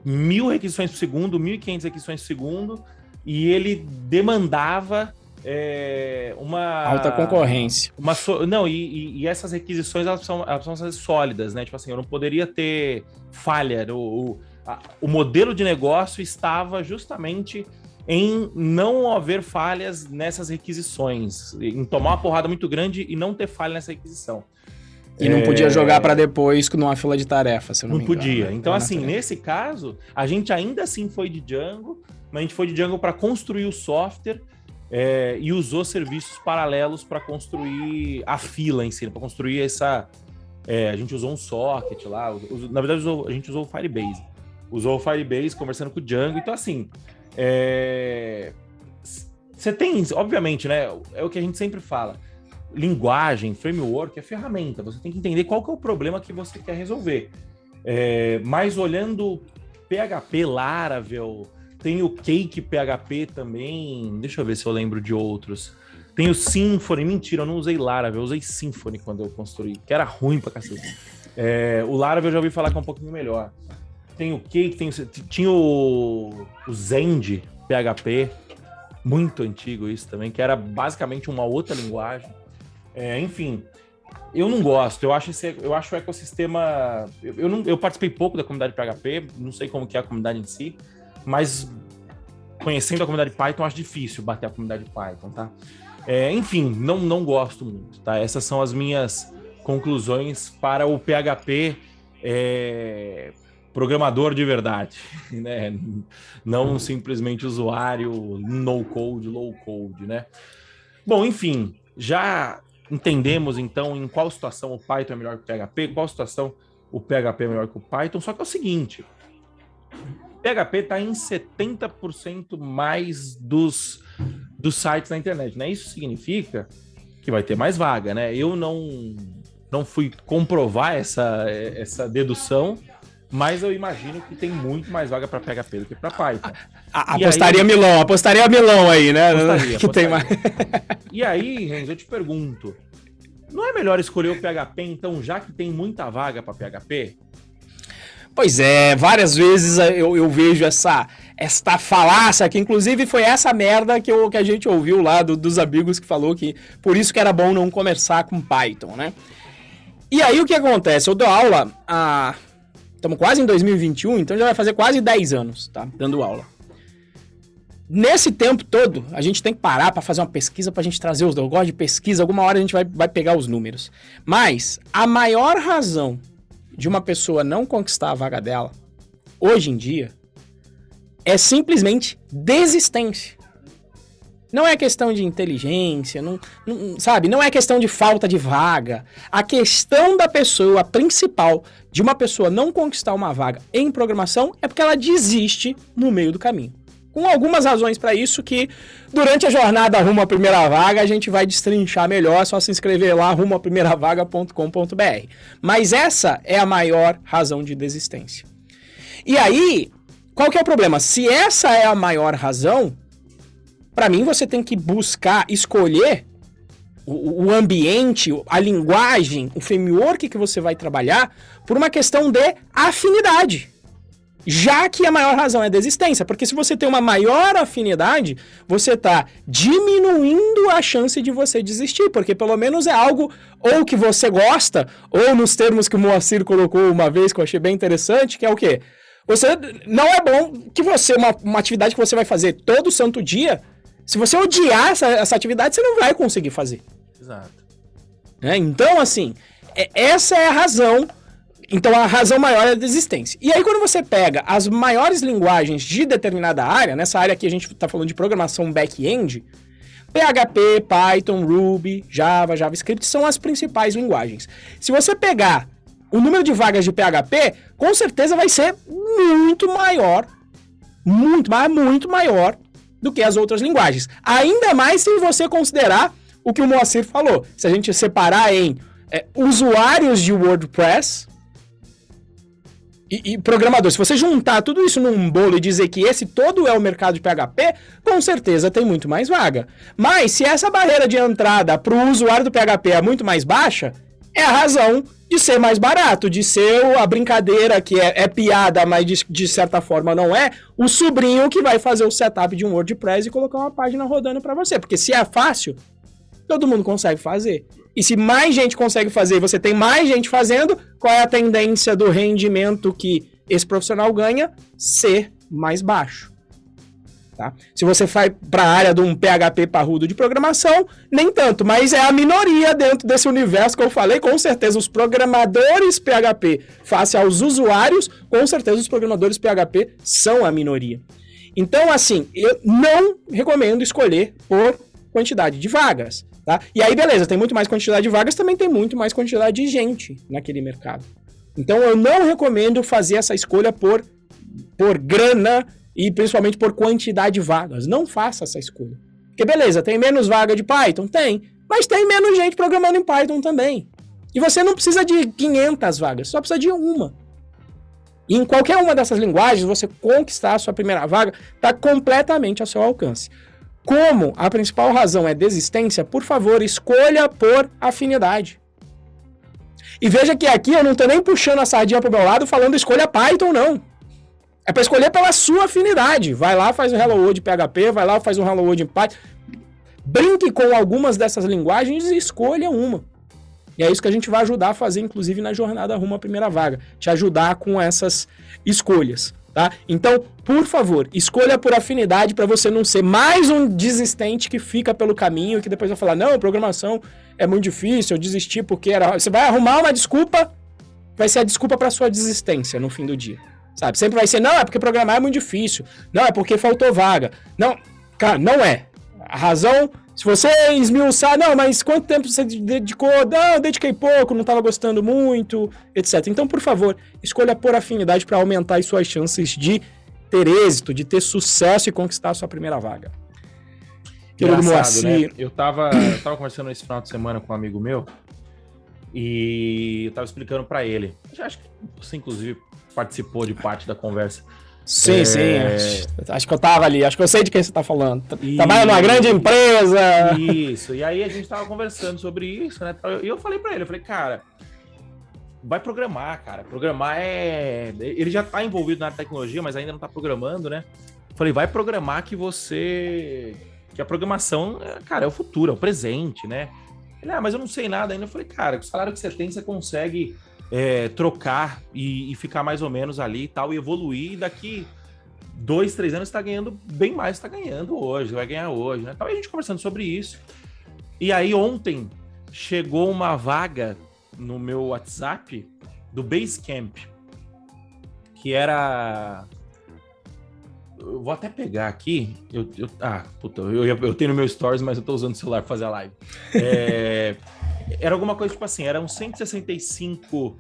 mil requisições por segundo, mil e quinhentas requisições por segundo, e ele demandava é, uma alta concorrência. Uma so, não, e, e, e, essas requisições elas são, elas são sólidas, né? Tipo assim, eu não poderia ter falha. O, o, a, o modelo de negócio estava justamente em não haver falhas nessas requisições, em tomar uma porrada muito grande e não ter falha nessa requisição. E não podia é... jogar para depois numa fila de tarefas, não, não podia. Então, assim, nesse caso, a gente ainda assim foi de Django, mas a gente foi de Django para construir o software é, e usou serviços paralelos para construir a fila em si, para construir essa. É, a gente usou um socket lá, na verdade usou, a gente usou o Firebase. Usou o Firebase conversando com o Django, então assim. É, você tem, obviamente, né? É o que a gente sempre fala. Linguagem, framework é ferramenta. Você tem que entender qual que é o problema que você quer resolver. É, mas olhando PHP, Laravel, tem o Cake PHP também. Deixa eu ver se eu lembro de outros. Tem o Symfony. Mentira, eu não usei Laravel, eu usei Symfony quando eu construí, que era ruim pra cacete. É, o Laravel eu já ouvi falar que é um pouquinho melhor. Tem o Cake, tem, tinha o, o Zend PHP, muito antigo isso também, que era basicamente uma outra linguagem. É, enfim, eu não gosto. Eu acho, esse, eu acho o ecossistema. Eu, eu, não, eu participei pouco da comunidade PHP, não sei como que é a comunidade em si mas conhecendo a comunidade Python, acho difícil bater a comunidade Python, tá? É, enfim, não, não gosto muito, tá? Essas são as minhas conclusões para o PHP é, programador de verdade, né? Não simplesmente usuário no code, low code, né? Bom, enfim, já entendemos então em qual situação o Python é melhor que o PHP, qual situação o PHP é melhor que o Python, só que é o seguinte, PHP está em 70% mais dos, dos sites na internet, né? Isso significa que vai ter mais vaga, né? Eu não, não fui comprovar essa, essa dedução, mas eu imagino que tem muito mais vaga para PHP do que para Python. A, apostaria aí, Milão, apostaria Milão aí, né? Apostaria, que apostaria. tem mais. e aí, Renzo, eu te pergunto, não é melhor escolher o PHP então, já que tem muita vaga para PHP? Pois é, várias vezes eu, eu vejo essa esta falácia, que inclusive foi essa merda que, eu, que a gente ouviu lá do, dos amigos que falou que por isso que era bom não começar com Python, né? E aí o que acontece? Eu dou aula a. Estamos quase em 2021, então já vai fazer quase 10 anos, tá? Dando aula. Nesse tempo todo, a gente tem que parar para fazer uma pesquisa para a gente trazer os. Eu gosto de pesquisa, alguma hora a gente vai, vai pegar os números. Mas a maior razão de uma pessoa não conquistar a vaga dela, hoje em dia, é simplesmente desistência. Não é questão de inteligência, não, não, sabe? Não é questão de falta de vaga. A questão da pessoa principal de uma pessoa não conquistar uma vaga em programação é porque ela desiste no meio do caminho com algumas razões para isso que durante a jornada rumo à primeira vaga a gente vai destrinchar melhor, é só se inscrever lá rumo. Mas essa é a maior razão de desistência. E aí, qual que é o problema? Se essa é a maior razão, para mim você tem que buscar escolher o, ambiente, a linguagem, o framework que você vai trabalhar por uma questão de afinidade. Já que a maior razão é desistência, porque se você tem uma maior afinidade, você está diminuindo a chance de você desistir, porque pelo menos é algo ou que você gosta, ou nos termos que o Moacir colocou uma vez que eu achei bem interessante, que é o quê? Você não é bom que você uma, uma atividade que você vai fazer todo santo dia, se você odiar essa, essa atividade, você não vai conseguir fazer. Exato. É, então, assim, é, essa é a razão. Então, a razão maior é a desistência. E aí, quando você pega as maiores linguagens de determinada área, nessa área aqui a gente está falando de programação back-end, PHP, Python, Ruby, Java, JavaScript são as principais linguagens. Se você pegar o número de vagas de PHP, com certeza vai ser muito maior, muito, mas muito maior do que as outras linguagens. Ainda mais se você considerar o que o Moacir falou. Se a gente separar em é, usuários de WordPress e, e programadores, se você juntar tudo isso num bolo e dizer que esse todo é o mercado de PHP, com certeza tem muito mais vaga. Mas se essa barreira de entrada para o usuário do PHP é muito mais baixa, é a razão de ser mais barato, de ser a brincadeira que é, é piada, mas de, de, certa forma não é, o sobrinho que vai fazer o setup de um WordPress e colocar uma página rodando para você. Porque se é fácil, todo mundo consegue fazer. E se mais gente consegue fazer e você tem mais gente fazendo, qual é a tendência do rendimento que esse profissional ganha? Ser mais baixo. Tá? Se você vai para a área de um PHP parrudo de programação, nem tanto, mas é a minoria dentro desse universo que eu falei. Com certeza, os programadores PHP face aos usuários, com certeza os programadores PHP são a minoria. Então, assim, eu não recomendo escolher por quantidade de vagas. Tá? E aí, beleza, tem muito mais quantidade de vagas, também tem muito mais quantidade de gente naquele mercado. Então, eu não recomendo fazer essa escolha por, por grana e principalmente por quantidade de vagas. Não faça essa escolha. Porque beleza, tem menos vaga de Python? Tem. Mas tem menos gente programando em Python também. E você não precisa de 500 vagas, só precisa de uma. E em qualquer uma dessas linguagens, você conquistar a sua primeira vaga está completamente ao seu alcance. Como a principal razão é desistência, por favor, escolha por afinidade. E veja que aqui eu não estou nem puxando a sardinha para o meu lado falando escolha Python, não. É para escolher pela sua afinidade. Vai lá, faz um Hello World PHP, vai lá, faz um Hello World Python. Brinque com algumas dessas linguagens e escolha uma. E é isso que a gente vai ajudar a fazer, inclusive, na jornada rumo à primeira vaga. Te ajudar com essas escolhas, tá? Então, por favor, escolha por afinidade para você não ser mais um desistente que fica pelo caminho e que depois vai falar: não, programação é muito difícil, eu desisti porque era. Você vai arrumar uma desculpa, vai ser a desculpa para sua desistência no fim do dia. Sabe? Sempre vai ser, não, é porque programar é muito difícil. Não, é porque faltou vaga. Não, cara, não é. A razão, se você esmiuçar, não, mas quanto tempo você dedicou? Não, dediquei pouco, não estava gostando muito, etc. Então, por favor, escolha por afinidade para aumentar as suas chances de ter êxito, de ter sucesso e conquistar a sua primeira vaga. Engraçado, né? Eu tava, eu tava conversando esse final de semana com um amigo meu e eu tava explicando para ele. Acho que você, inclusive, participou de parte da conversa. Sim, é... sim. Acho que eu tava ali, acho que eu sei de quem você tá falando. E... Trabalha numa grande empresa. Isso. E aí a gente tava conversando sobre isso, né? E eu falei para ele, eu falei, cara, vai programar, cara. Programar é. Ele já tá envolvido na tecnologia, mas ainda não tá programando, né? Eu falei, vai programar que você. Que a programação, cara, é o futuro, é o presente, né? Ele, ah, mas eu não sei nada ainda. Eu falei, cara, com o salário que você tem, você consegue é, trocar e, e, ficar mais ou menos ali e tal, e evoluir. E daqui dois, três anos está ganhando bem mais está ganhando hoje, vai ganhar hoje, né? Tava a gente conversando sobre isso. E aí ontem chegou uma vaga no meu WhatsApp do Basecamp, que era eu vou até pegar aqui. Eu, eu ah, puta, eu, eu, tenho no meu stories, mas eu tô usando o celular para fazer a live. É, era alguma coisa tipo assim, eram 165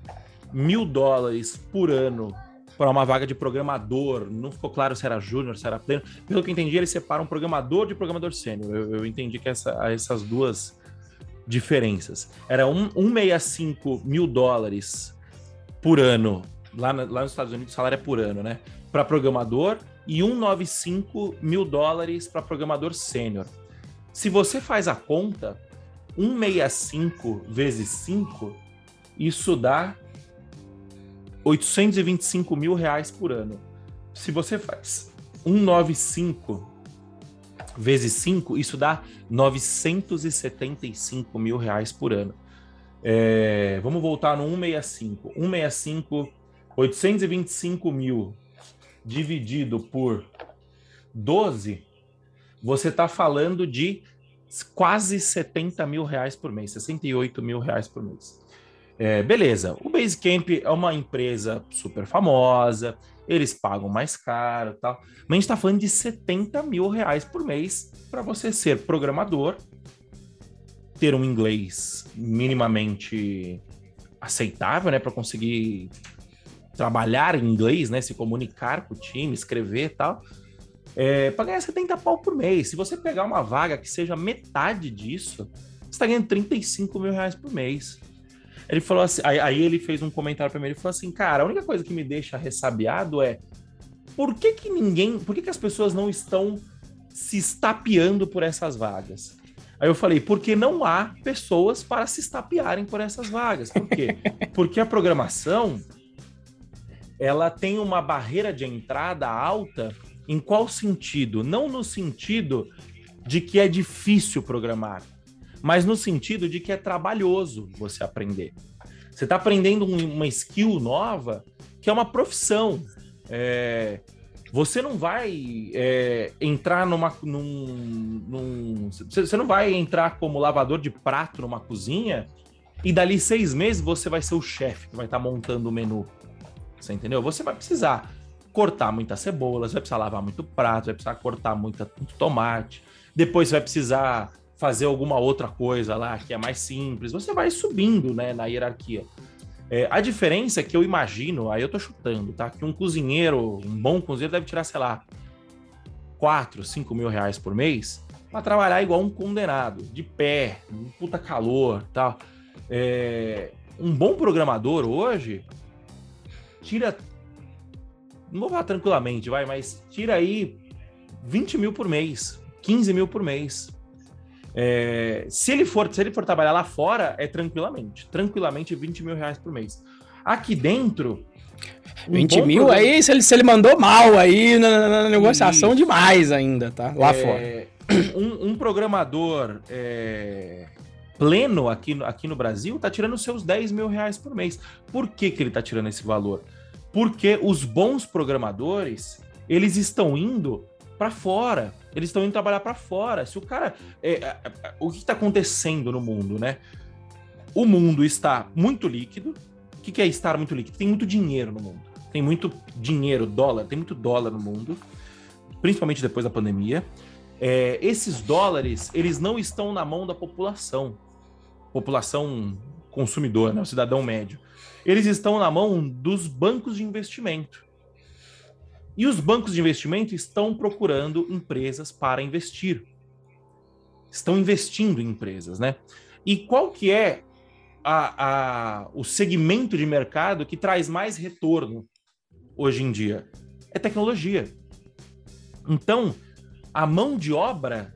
mil dólares por ano para uma vaga de programador. Não ficou claro se era júnior, se era pleno. Pelo que eu entendi, eles separam programador de programador sênior. Eu, eu, entendi que essa, essas duas diferenças. Era um, 165 mil dólares por ano lá, lá nos Estados Unidos o salário é por ano, né? Para programador e 195 mil dólares para programador sênior. Se você faz a conta, 165 vezes 5, isso dá 825 mil reais por ano. Se você faz 195 vezes 5, isso dá 975 mil reais por ano. É, vamos voltar no 165. 165, 825 mil dividido por 12, você está falando de quase 70 mil reais por mês, 68 mil reais por mês. É, beleza, o Basecamp é uma empresa super famosa, eles pagam mais caro tal, mas a gente está falando de 70 mil reais por mês para você ser programador, ter um inglês minimamente aceitável, né, para conseguir trabalhar em inglês, né, se comunicar com o time, escrever tal, é, para ganhar 70 pau por mês. Se você pegar uma vaga que seja metade disso, você está ganhando 35 mil reais por mês. Ele falou assim, aí, aí ele fez um comentário para mim, ele falou assim, cara, a única coisa que me deixa ressabiado é por que que ninguém, por que que as pessoas não estão se estapeando por essas vagas? Aí eu falei, porque não há pessoas para se estapearem por essas vagas. Por quê? Porque a programação, ela tem uma barreira de entrada alta em qual sentido? Não no sentido de que é difícil programar, mas no sentido de que é trabalhoso você aprender. Você está aprendendo uma skill nova que é uma profissão. É, você não vai é, entrar numa. Num, num, você não vai entrar como lavador de prato numa cozinha e dali seis meses você vai ser o chefe que vai estar tá montando o menu. Você entendeu? Você vai precisar cortar muita cebola, você vai precisar lavar muito prato, vai precisar cortar muita, muito tomate. Depois você vai precisar fazer alguma outra coisa lá que é mais simples. Você vai subindo né, na hierarquia. É, a diferença é que eu imagino, aí eu tô chutando, tá? Que um cozinheiro, um bom cozinheiro, deve tirar, sei lá, 4, 5 mil reais por mês para trabalhar igual um condenado, de pé, um puta calor tal. É, um bom programador hoje tira não vou falar tranquilamente, vai, mas tira aí 20 mil por mês, 15 mil por mês. É, se, ele for, se ele for trabalhar lá fora, é tranquilamente. Tranquilamente 20 mil reais por mês. Aqui dentro. Um 20 mil programa... aí, se ele, se ele mandou mal aí na, na negociação Isso. demais ainda, tá? Lá é, fora. Um, um programador é, pleno aqui, aqui no Brasil tá tirando seus 10 mil reais por mês. Por que, que ele tá tirando esse valor? Porque os bons programadores, eles estão indo para fora. Eles estão indo trabalhar para fora. Se o cara. É, é, é, o que está acontecendo no mundo, né? O mundo está muito líquido. O que, que é estar muito líquido? Tem muito dinheiro no mundo. Tem muito dinheiro, dólar, tem muito dólar no mundo, principalmente depois da pandemia. É, esses dólares, eles não estão na mão da população. População consumidor, né? O cidadão médio eles estão na mão dos bancos de investimento. E os bancos de investimento estão procurando empresas para investir. Estão investindo em empresas, né? E qual que é a, a, o segmento de mercado que traz mais retorno hoje em dia? É tecnologia. Então, a mão de obra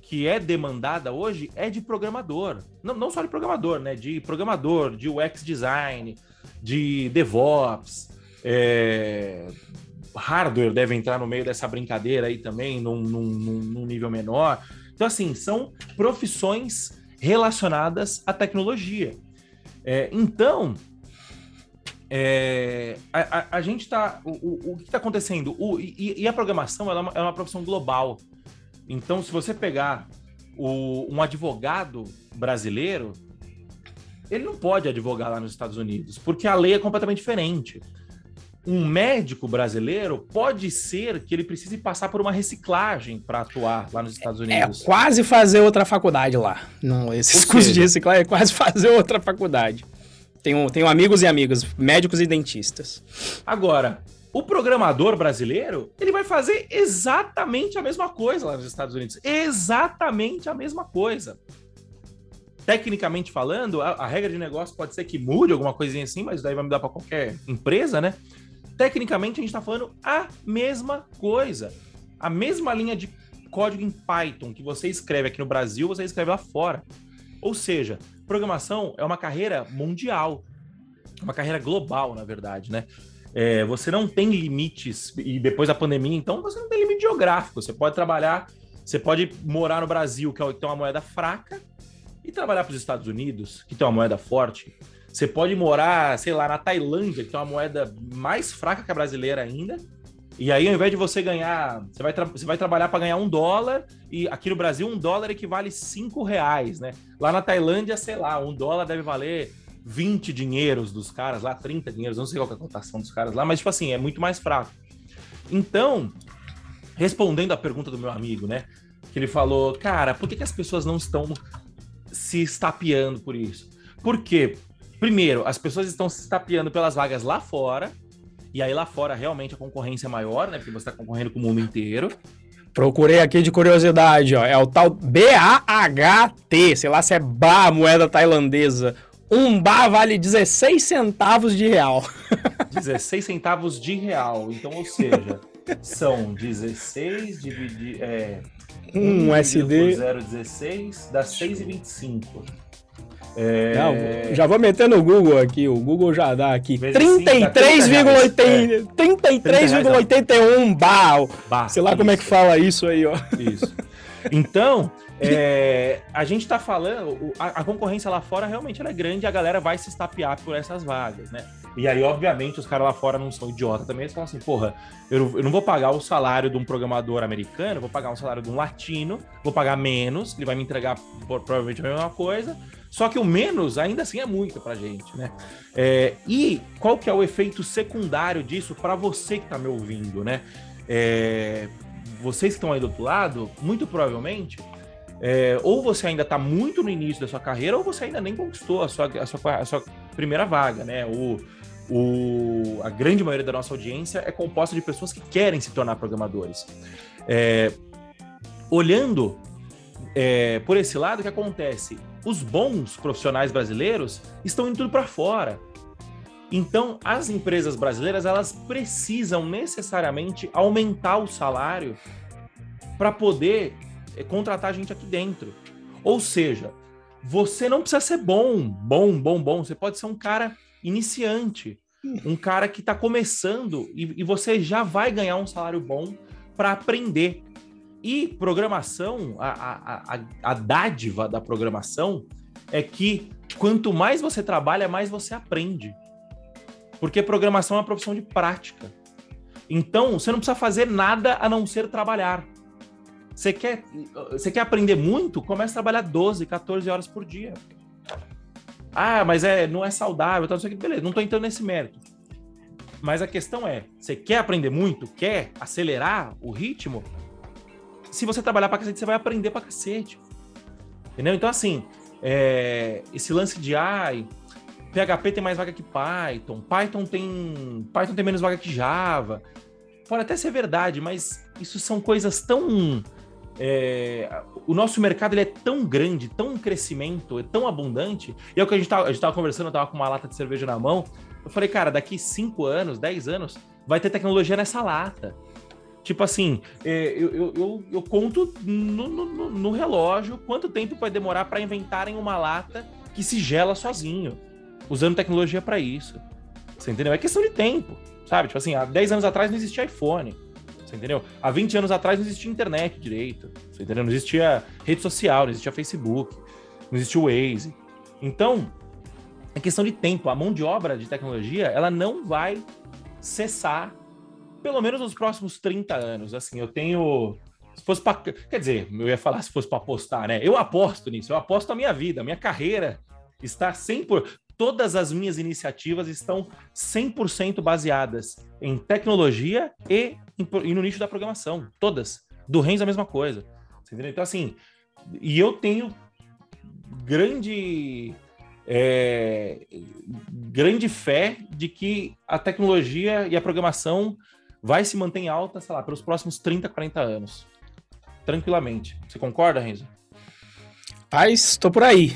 que é demandada hoje é de programador. Não, não só de programador, né? De programador, de UX design, de DevOps, é, hardware deve entrar no meio dessa brincadeira aí também, num, num, num nível menor. Então, assim, são profissões relacionadas à tecnologia. É, então, é, a, a, a, gente está. O, o, que está acontecendo? O, e, e, a programação é uma, é uma profissão global. Então, se você pegar o, um advogado brasileiro, ele não pode advogar lá nos Estados Unidos, porque a lei é completamente diferente. Um médico brasileiro pode ser que ele precise passar por uma reciclagem para atuar lá nos Estados é Unidos. É quase fazer outra faculdade lá. Não, esses Ou cursos seja, de reciclagem é quase fazer outra faculdade. Tenho, tenho amigos e amigas, médicos e dentistas. Agora, o programador brasileiro, ele vai fazer exatamente a mesma coisa lá nos Estados Unidos. Exatamente a mesma coisa. Tecnicamente falando, a, a, regra de negócio pode ser que mude alguma coisinha assim, mas daí vai mudar para qualquer empresa, né? Tecnicamente, a gente está falando a mesma coisa. A mesma linha de código em Python que você escreve aqui no Brasil, você escreve lá fora. Ou seja, programação é uma carreira mundial, uma carreira global, na verdade, né? É, você não tem limites, e depois da pandemia, então, você não tem limite geográfico. Você pode trabalhar, você pode morar no Brasil, que é uma moeda fraca, e trabalhar para os Estados Unidos, que tem uma moeda forte. Você pode morar, sei lá, na Tailândia, que tem uma moeda mais fraca que a brasileira ainda, e aí, ao invés de você ganhar, você vai, você vai trabalhar para ganhar um dólar, e aqui no Brasil, um dólar equivale cinco reais, né? Lá na Tailândia, sei lá, um dólar deve valer 20 dinheiros dos caras lá, 30 dinheiros, não sei qual é a cotação dos caras lá, mas, tipo assim, é muito mais fraco. Então, respondendo à pergunta do meu amigo, né? Que ele falou, cara, por que, que as pessoas não estão se estapeando por isso? Porque, primeiro, as pessoas estão se estapeando pelas vagas lá fora, e aí lá fora realmente a concorrência é maior, né? Porque você está concorrendo com o mundo inteiro. Procurei aqui de curiosidade, ó. É o tal BAHT, sei lá se é BA, moeda tailandesa. Um bar vale 16 centavos de real. 16 centavos de real. Então, ou seja, são 16 dividido. É, um USD. 0,16 dá 6,25. É... Não, já vou meter no Google aqui, o Google já dá aqui 33,81 33, bar. bar. Sei lá isso. como é que fala isso aí, ó. Isso. Então, é, a gente está falando, a, a, concorrência lá fora realmente é grande a galera vai se estapear por essas vagas, né? E aí, obviamente, os caras lá fora não são idiota também, eles falam assim, porra, eu, eu não vou pagar o salário de um programador americano, vou pagar o salário de um latino, vou pagar menos, ele vai me entregar provavelmente a mesma coisa, só que o menos ainda assim é muito pra gente, né? É, e qual que é o efeito secundário disso para você que tá me ouvindo, né? É, vocês que estão aí do outro lado, muito provavelmente é, ou você ainda está muito no início da sua carreira, ou você ainda nem conquistou a sua, a sua, a sua primeira vaga, né? O, o, a grande maioria da nossa audiência é composta de pessoas que querem se tornar programadores. É, olhando é, por esse lado, o que acontece? Os bons profissionais brasileiros estão indo tudo para fora. Então, as empresas brasileiras elas precisam necessariamente aumentar o salário para poder é contratar gente aqui dentro. Ou seja, você não precisa ser bom, bom, bom, bom. Você pode ser um cara iniciante, um cara que está começando e, e, você já vai ganhar um salário bom para aprender. E programação, a, a, a, a dádiva da programação é que quanto mais você trabalha, mais você aprende. Porque programação é uma profissão de prática. Então, você não precisa fazer nada a não ser trabalhar. Você quer, você quer aprender muito? Comece a trabalhar 12, 14 horas por dia. Ah, mas é, não é saudável, não sei o que. Beleza, não estou entrando nesse mérito. Mas a questão é, você quer aprender muito? Quer acelerar o ritmo? Se você trabalhar pra cacete, você vai aprender pra cacete. Entendeu? Então, assim, é, esse lance de ai, PHP tem mais vaga que Python, Python tem, Python tem menos vaga que Java. Pode até ser verdade, mas isso são coisas tão é, o nosso mercado ele é tão grande, tão crescimento, é tão abundante. E é o que a gente tava, a gente tava conversando, eu tava com uma lata de cerveja na mão. Eu falei, cara, daqui 5 anos, 10 anos, vai ter tecnologia nessa lata. Tipo assim, é, eu, eu, eu, eu, conto no, no, no, relógio quanto tempo vai demorar para inventarem uma lata que se gela sozinho, usando tecnologia para isso. Você entendeu? É questão de tempo, sabe? Tipo assim, há 10 anos atrás não existia iPhone. Você entendeu? Há 20 anos atrás não existia internet direito. Você entendeu? Não existia rede social, não existia Facebook, não existia o Waze. Então, é questão de tempo. A mão de obra de tecnologia, ela não vai cessar, pelo menos nos próximos 30 anos. Assim, eu tenho. Se fosse para. Quer dizer, eu ia falar se fosse para apostar, né? Eu aposto nisso, eu aposto a minha vida, a minha carreira está 100%. Todas as minhas iniciativas estão 100% baseadas em tecnologia e e no nicho da programação. Todas. Do Renzo a mesma coisa. Então, assim, e eu tenho grande. É, grande fé de que a tecnologia e a programação vai se manter em alta, sei lá, pelos próximos 30, 40 anos. Tranquilamente. Você concorda, Renzo? Paz, estou por aí.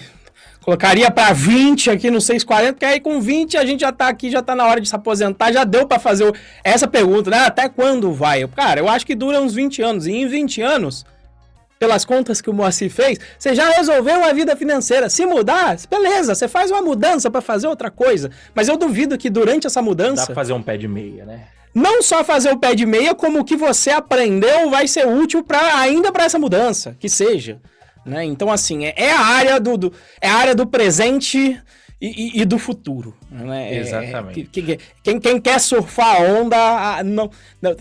Colocaria para 20 aqui no 640, porque aí com 20 a gente já tá aqui, já tá na hora de se aposentar, já deu para fazer o... essa pergunta, né? Até quando vai? Cara, eu acho que dura uns 20 anos. E em 20 anos, pelas contas que o Moacir fez, você já resolveu a vida financeira. Se mudar, beleza, você faz uma mudança para fazer outra coisa. Mas eu duvido que durante essa mudança. Dá pra fazer um pé de meia, né? Não só fazer o pé de meia, como o que você aprendeu vai ser útil para ainda para essa mudança, que seja. Né? Então, assim, é, é a área do, do, é a área do presente e, e, e do futuro. Né? É, Exatamente. É, quem, quem, quer surfar a onda, não, não,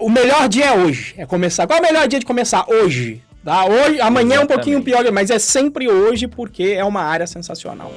o melhor dia é hoje. É começar. Qual é o melhor dia de começar? Hoje. Tá? Hoje, amanhã Exatamente. é um pouquinho pior, mas é sempre hoje porque é uma área sensacional.